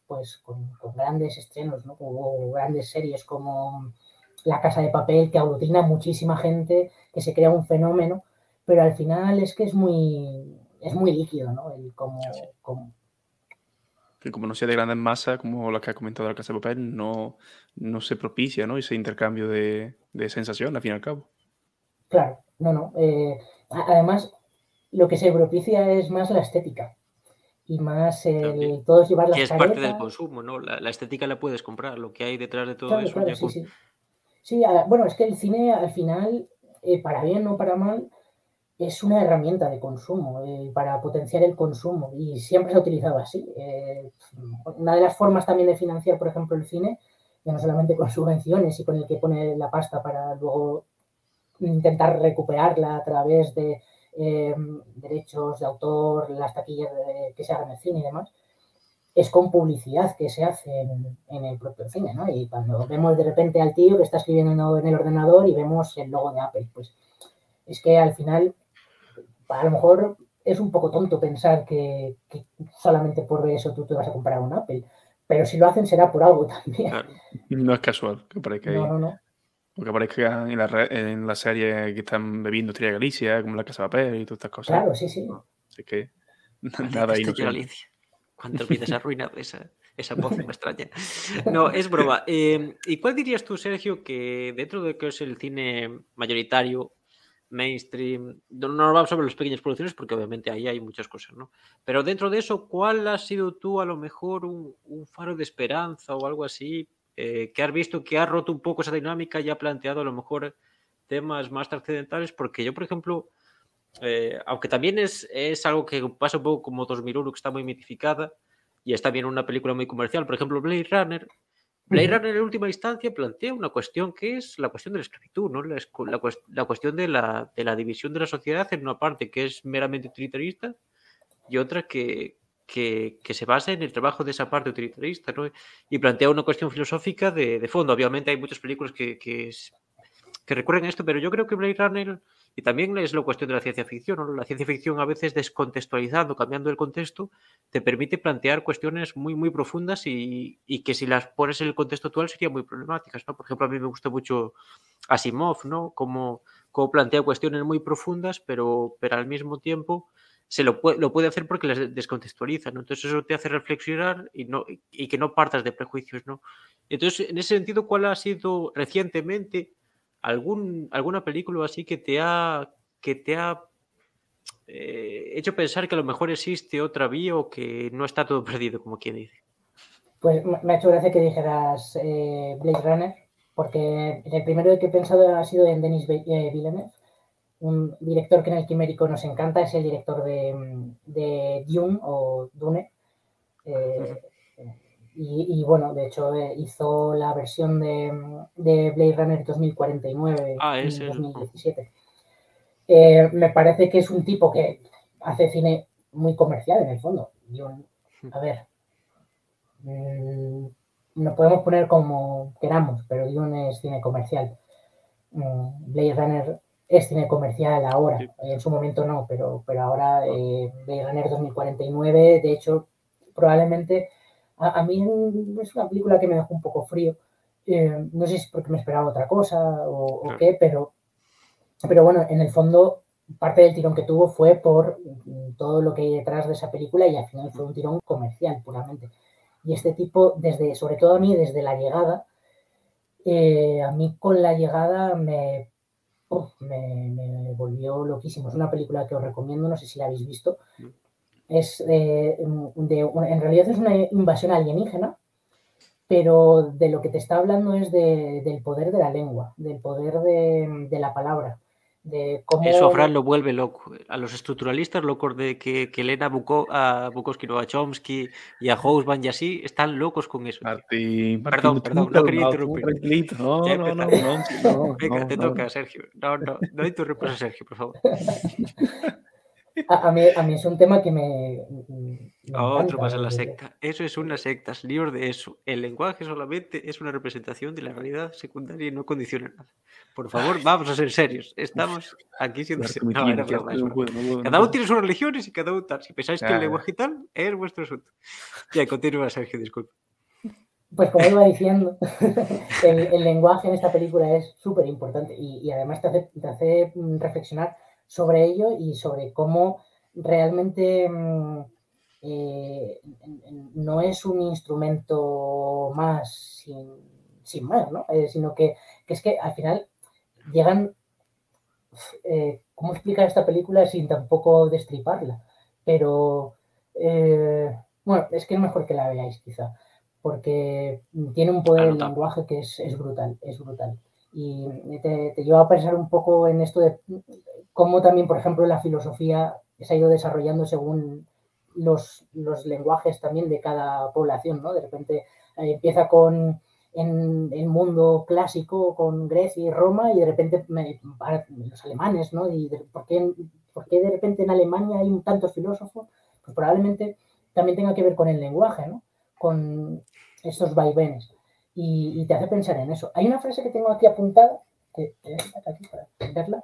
S2: pues con, grandes estrenos, ¿no? O grandes series como La Casa de Papel, que aglutina muchísima gente, que se crea un fenómeno, pero al final es que es muy, es muy líquido, ¿no? El como,
S4: Que como no sea de grandes masas, como la que ha comentado La Casa de Papel, no, no se propicia, ¿no? Ese intercambio de, de sensación, al fin y al cabo.
S2: Claro, no, no. Eh, además, lo que se propicia es más la estética y más el todos llevar las
S1: es parte del consumo, ¿no? La, estética la puedes comprar, lo que hay detrás de todo eso.
S2: sí, sí. sí bueno, es que el cine al final, eh, para bien o para mal, es una herramienta de consumo, eh, para potenciar el consumo y siempre se ha utilizado así. una de las formas también de financiar, por ejemplo, el cine, ya no solamente con subvenciones y con el que pone la pasta para luego intentar recuperarla a través de em, derechos de autor, las taquillas que se hagan en el cine y demás, es con publicidad que se hace en, el propio cine, ¿no? Y cuando vemos de repente al tío que está escribiendo en el ordenador y vemos el logo de Apple, pues es que al final, a lo mejor es un poco tonto pensar que, solamente por ver eso tú te vas a comprar un Apple, pero si lo hacen será por algo también.
S4: No es casual, que parezca
S2: No, no, no.
S4: Porque aparezca en la, en la serie que están bebiendo Tria Galicia, como la Casa de Papel y todas estas cosas.
S2: Claro, sí, sí.
S4: Así que nada ahí.
S1: Galicia. Cuando vidas arruinado esa, esa voz me extraña. No, es broma. Eh, ¿Y cuál dirías tú, Sergio, que dentro de que es el cine mayoritario, mainstream, no nos vamos a ver las pequeñas producciones porque obviamente ahí hay muchas cosas, ¿no? Pero dentro de eso, ¿cuál ha sido tú a lo mejor un, un faro de esperanza o algo así eh, que has visto que ha roto un poco esa dinámica y ha planteado a lo mejor temas más trascendentales, porque yo, por ejemplo, eh, aunque también es, es, algo que pasa un poco como 2001, que está muy mitificada y está bien una película muy comercial, por ejemplo, Blade Runner. Blade Runner en última instancia plantea una cuestión que es la cuestión de la esclavitud, ¿no? la, la, cuestión de la, de la división de la sociedad en una parte que es meramente utilitarista y otra que, que, se basa en el trabajo de esa parte utilitarista ¿no? y plantea una cuestión filosófica de, fondo. Obviamente hay muchas películas que, que, recurren a esto, pero yo creo que Blade Runner, y también es la cuestión de la ciencia ficción, la ciencia ficción a veces descontextualizando, cambiando el contexto, te permite plantear cuestiones muy, muy profundas y, y, que si las pones en el contexto actual serían muy problemáticas. ¿no? Por ejemplo, a mí me gusta mucho Asimov, ¿no? como, como plantea cuestiones muy profundas, pero, pero al mismo tiempo se lo puede, lo puede hacer porque les descontextualiza, ¿no? Entonces eso te hace reflexionar y, no, y que no partas de prejuicios, ¿no? Entonces, en ese sentido, ¿cuál ha sido recientemente algún, alguna película así que te ha, que te ha eh, hecho pensar que a lo mejor existe otra vía o que no está todo perdido, como quien dice?
S2: Pues me ha hecho gracia que dijeras eh, Blade Runner, porque el primero que he pensado ha sido en Denis eh, Villeneuve un director que en el Quimérico nos encanta, es el director de, Dune o Dune. Eh, y, bueno, de hecho eh, hizo la versión de, Blade Runner 2049
S1: ah, en
S2: 2017. Eh, me parece que es un tipo que hace cine muy comercial en el fondo. a ver, mm, nos podemos poner como queramos, pero Dune es cine comercial. Mm, Blade Runner es cine comercial ahora, en su momento no, pero, pero ahora eh, Blade Runner 2049, de hecho, probablemente a, mí es una película que me dejó un poco frío. Eh, no sé si es porque me esperaba otra cosa o, qué, pero, pero bueno, en el fondo parte del tirón que tuvo fue por todo lo que hay detrás de esa película y al final fue un tirón comercial puramente. Y este tipo, desde, sobre todo a mí, desde la llegada, eh, a mí con la llegada me, me, volvió loquísimo. Es una película que os recomiendo, no sé si la habéis visto. Mm. Es de, en realidad es una invasión alienígena, pero de lo que te está hablando es del poder de la lengua, del poder de la palabra.
S1: Eso a Fran lo vuelve loco. A los estructuralistas locos de que, que leen a, Bukowski, a Chomsky y a Housman y así, están locos con eso.
S4: Martín,
S1: perdón, perdón, no quería interrumpir.
S4: No, no, no, no,
S1: Venga, te toca, Sergio. No, no, no interrumpas a Sergio, por favor.
S2: A, mí, a, mí, es un tema que me.
S1: Otro más en la secta. Eso es una secta, libro de eso. El lenguaje solamente es una representación de la realidad secundaria y no condiciona nada. Por favor, vamos a ser serios. Estamos aquí siendo. cada uno tiene sus religiones y cada uno tal. Si pensáis que el lenguaje tal es vuestro asunto. Ya, continúa, Sergio, disculpe.
S2: Pues como iba diciendo, el, lenguaje en esta película es súper importante y, y, además te hace, te hace reflexionar sobre ello y sobre cómo realmente mm, eh, no es un instrumento más sin, más, ¿no? Eh, sino que, es que al final llegan, eh, ¿cómo explicar esta película sin tampoco destriparla? Pero, bueno, es que es mejor que la veáis quizá, porque tiene un poder del lenguaje que es, brutal, es brutal. Y te, te lleva a pensar un poco en esto de cómo también, por ejemplo, la filosofía se ha ido desarrollando según los, lenguajes también de cada población, ¿no? De repente eh, empieza con el mundo clásico con Grecia y Roma y de repente los alemanes, ¿no? Y ¿por, qué, de repente en Alemania hay tantos filósofos? Pues probablemente también tenga que ver con el lenguaje, ¿no? Con estos vaivenes. Y, te hace pensar en eso. Hay una frase que tengo aquí apuntada, que, que aquí para verla,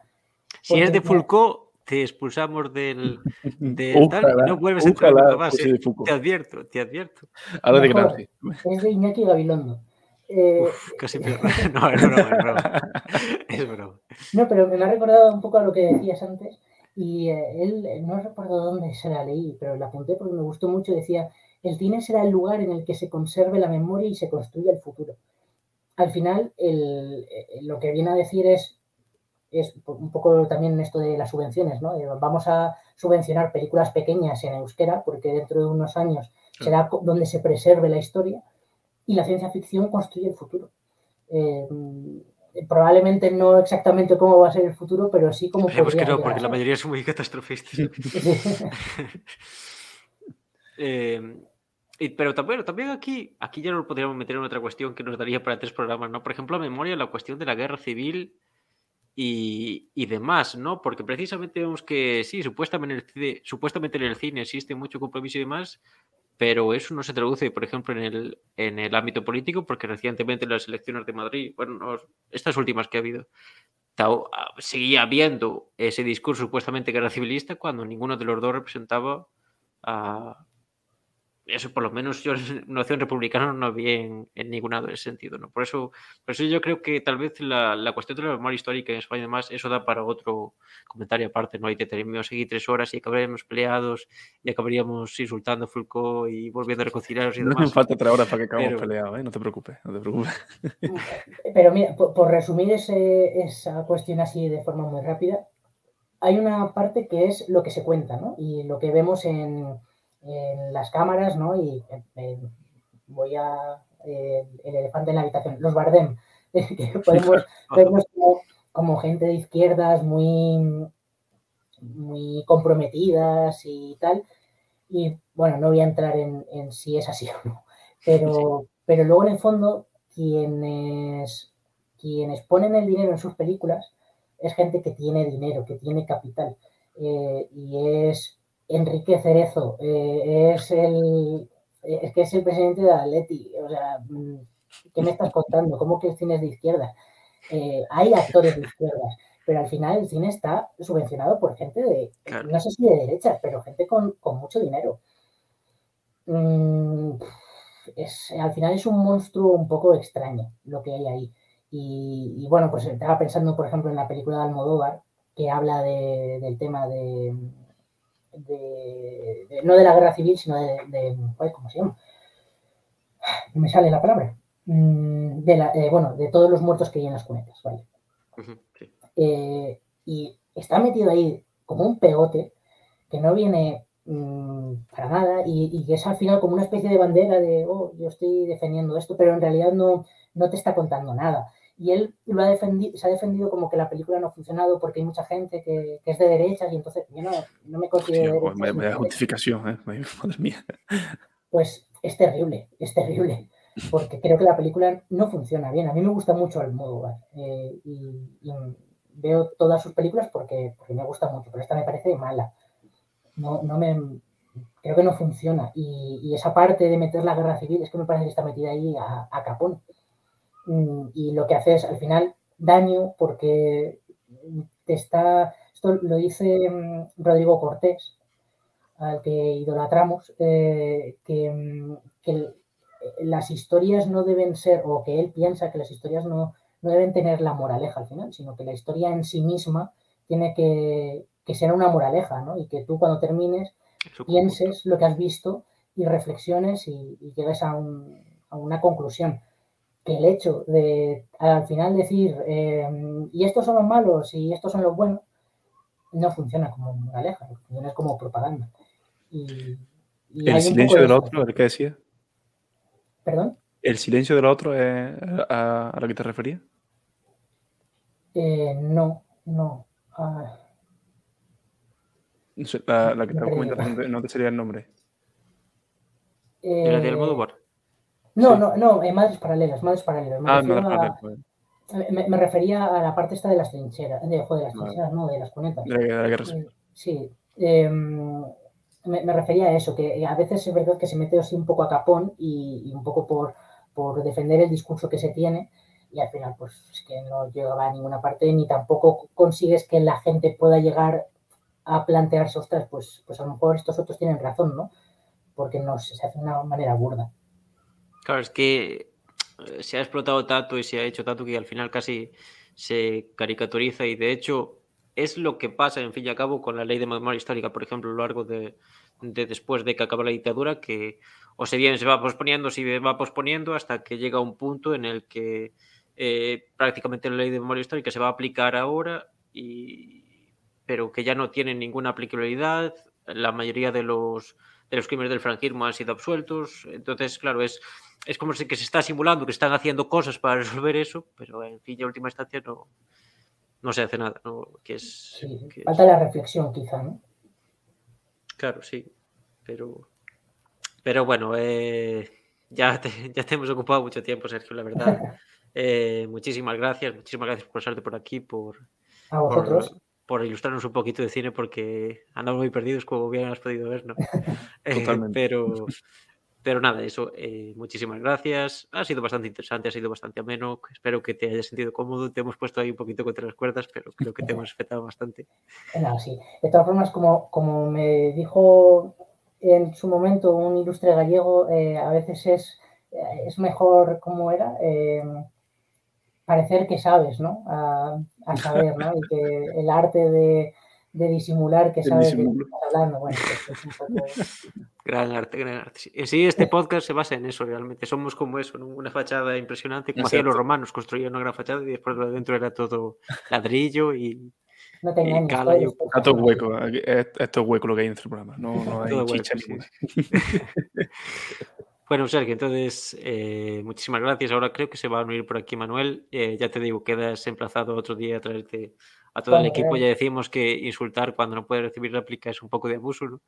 S1: si es de Foucault, te expulsamos del, de tal y no vuelves a entrar nunca más. ¿eh? Te advierto, te advierto.
S4: Habla de Gramsci.
S2: Es de Iñaki Gabilondo.
S1: Eh, casi peor. No, es broma, es broma. Es broma.
S2: No, pero me ha recordado un poco a lo que decías antes. Y eh, él, no recuerdo dónde se la leí, pero la apunté porque me gustó mucho. Decía: el cine será el lugar en el que se conserve la memoria y se construya el futuro. Al final, el, lo que viene a decir es es un poco también esto de las subvenciones, ¿no? Eh, vamos a subvencionar películas pequeñas en euskera porque dentro de unos años será donde se preserve la historia y la ciencia ficción construye el futuro. Eh, probablemente no exactamente cómo va a ser el futuro, pero sí como
S1: Esperemos que no, porque la mayoría son muy catastrofistas. Eh, pero también, también aquí, aquí ya lo podríamos meter en otra cuestión que nos daría para tres programas, ¿no? Por ejemplo, a memoria, la cuestión de la guerra civil y, demás, ¿no? Porque precisamente vemos que sí, supuestamente en, el supuestamente en el cine existe mucho compromiso y demás, pero eso no se traduce, por ejemplo, en el, en el ámbito político, porque recientemente en las elecciones de Madrid, bueno, estas últimas que ha habido, ah, seguía habiendo ese discurso supuestamente guerra civilista cuando ninguno de los dos representaba a, eso por lo menos yo en noción republicana no vi en, en ningún lado ese sentido, ¿no? Por eso, por eso yo creo que tal vez la, la cuestión de la memoria histórica en España además, eso da para otro comentario aparte, ¿no? hay que terminamos seguir tres horas y acabaríamos peleados y acabaríamos insultando a Foucault y volviendo a reconciliarnos y demás.
S4: No me falta tres horas para que acabemos peleados, ¿eh? No te preocupes, no te preocupes.
S2: Pero mira, por, resumir ese, esa cuestión así de forma muy rápida, hay una parte que es lo que se cuenta, ¿no? Y lo que vemos en en las cámaras, ¿no? Y eh, voy a eh, el elefante en la habitación, los Bardem, que podemos vernos como, gente de izquierdas muy, muy comprometidas y tal. Y bueno, no voy a entrar en, si es así o no, pero, pero luego en el fondo quienes, quienes ponen el dinero en sus películas es gente que tiene dinero, que tiene capital. Eh, y es Enrique Cerezo eh, es el es que es el presidente de Atleti, o sea, mm, ¿qué me estás contando? ¿Cómo que el cine es de izquierda? Eh, hay actores de izquierdas, pero al final el cine está subvencionado por gente de, no sé si de derechas, pero gente con, mucho dinero. Mm, al final es un monstruo un poco extraño lo que hay ahí. Y, bueno, pues estaba pensando, por ejemplo, en la película de Almodóvar, que habla del tema de, no de la guerra civil, sino de, ¿cómo se llama? No me sale la palabra. Mm, de eh, bueno, de todos los muertos que hay en las cunetas, ¿vale? Eh, y está metido ahí como un pegote que no viene mm, para nada y, que es al final como una especie de bandera de, oh, yo estoy defendiendo esto, pero en realidad no, no te está contando nada. Y él lo ha defendido, se ha defendido como que la película no ha funcionado porque hay mucha gente que, es de derechas y entonces yo no, no me considero.
S4: Hostia, justificación, ¿eh? Madre mía.
S2: Pues es terrible, es terrible porque creo que la película no funciona bien. A mí me gusta mucho el modo eh, y, veo todas sus películas porque, porque, me gusta mucho, pero esta me parece mala. No, no me, creo que no funciona. Y, esa parte de meter la guerra civil es que me parece que está metida ahí a, capón. Y lo que hace es al final daño porque te está. Esto lo dice mm, Rodrigo Cortés, al que idolatramos, eh, que, mm, que las historias no deben ser, o que él piensa que las historias no, deben tener la moraleja al final, sino que la historia en sí misma tiene que, ser una moraleja, ¿no? Y que tú cuando termines pienses lo que has visto y reflexiones y, llegues a, una conclusión. Que el hecho de al final decir, em, y estos son los malos y estos son los buenos, no funciona como moraleja, funciona como propaganda. Y,
S4: el silencio del otro, el que decía.
S2: ¿Perdón?
S4: ¿El silencio del otro es a, lo que te refería?
S2: Eh, no, no. Ah.
S4: la, la, que te comentando no te sería el nombre.
S1: ¿Era de Almodóvar?
S2: No, no, no, eh, Madres Paralelas, Madres Paralelas. Me, ah, refería a, me, refería a la parte esta de las trincheras, de, joder, las trincheras, no, de las cunetas.
S4: De la, guerra
S2: eh, sí. Eh, me, refería a eso, que a veces es verdad que se mete así un poco a capón y, un poco por, por, defender el discurso que se tiene y al final pues es que no llegaba a ninguna parte ni tampoco consigues que la gente pueda llegar a plantearse, ostras, pues, pues a lo mejor estos otros tienen razón, ¿no? Porque no se hace de una manera burda.
S1: Claro, es que eh, se ha explotado tanto y se ha hecho tanto que al final casi se caricaturiza y de hecho es lo que pasa, en fin y al cabo, con la ley de memoria histórica, por ejemplo, a lo largo de, después de que acaba la dictadura, que o se bien se va posponiendo, se va posponiendo hasta que llega un punto en el que eh, prácticamente la ley de memoria histórica se va a aplicar ahora, y, pero que ya no tiene ninguna aplicabilidad. La mayoría de los, de los crímenes del franquismo han sido absueltos. Entonces, claro, es, es como si que se está simulando que están haciendo cosas para resolver eso, pero en fin, ya última instancia no, no se hace nada, ¿no? Que es,
S2: falta la reflexión quizá, ¿no?
S1: Claro, sí, pero, pero bueno, eh, ya, te, ya te hemos ocupado mucho tiempo, Sergio, la verdad. Eh, muchísimas gracias, muchísimas gracias por pasarte por aquí, por, por, ilustrarnos un poquito de cine, porque andamos muy perdidos, como bien has podido ver, ¿no? Eh, Totalmente. pero, pero nada, eso, eh, muchísimas gracias. Ha sido bastante interesante, ha sido bastante ameno. Espero que te hayas sentido cómodo. Te hemos puesto ahí un poquito contra las cuerdas, pero creo que te hemos respetado bastante.
S2: No, sí. De todas formas, como, como me dijo en su momento un ilustre gallego, eh, a veces es, eh, es mejor, ¿cómo era? Parecer que sabes, ¿no? A, a saber, ¿no? Y que el arte de de disimular que sabes de qué estás hablando. Bueno, pues es un poco...
S1: Gran arte, gran arte. Sí, este podcast se basa en eso realmente. Somos como eso, una fachada impresionante, como hacían los romanos, construían una gran fachada y después de dentro era todo ladrillo y,
S2: no te engañes,
S4: cala y... Esto es hueco, esto es hueco lo que hay en este programa, no, no hay chicha
S1: Bueno, Sergio, entonces, eh, muchísimas gracias. Ahora creo que se va a unir por aquí Manuel. Eh, ya te digo, quedas emplazado otro día a través de a todo el equipo ya decimos que insultar cuando no puede recibir réplica es un poco de abuso, ¿no?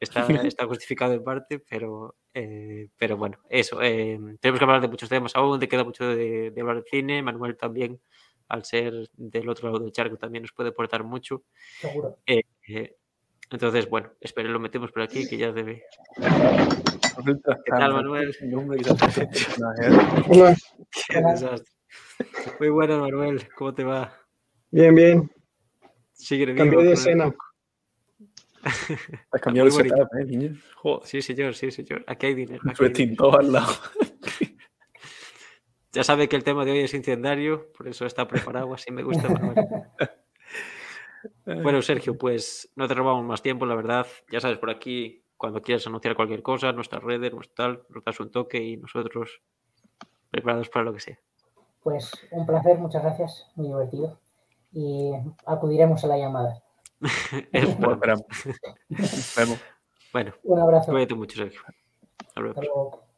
S1: Está, está justificado en parte, pero, eh, pero bueno, eso. Eh, tenemos que hablar de muchos temas aún, te queda mucho de, hablar de cine. Manuel también, al ser del otro lado del charco, también nos puede aportar mucho.
S2: Seguro.
S1: Eh, Entonces, bueno, espero lo metemos por aquí, que ya debe. ¿Qué tal, Manuel? Qué desastre. Muy bueno, Manuel. ¿Cómo te va?
S5: Bien, bien.
S1: Sigue
S5: Cambio de escena.
S4: Has cambiado el setup, ¿eh, niño?
S1: Joder. Sí, señor, sí, señor. Aquí hay dinero.
S4: Su extintor al lado.
S1: Ya sabe que el tema de hoy es incendiario, por eso está preparado, así me gusta. Manuel. Bueno, Sergio, pues no te robamos más tiempo, la verdad. Ya sabes, por aquí, cuando quieras anunciar cualquier cosa, nuestras redes, nuestro tal, nos das un toque y nosotros preparados para lo que sea.
S2: Pues un placer, muchas gracias, muy divertido. Y acudiremos a la llamada.
S1: bueno,
S4: esperamos. Vemos.
S1: Bueno,
S2: Un abrazo.
S1: cuídate mucho, Sergio. Hasta luego.
S2: Hasta luego.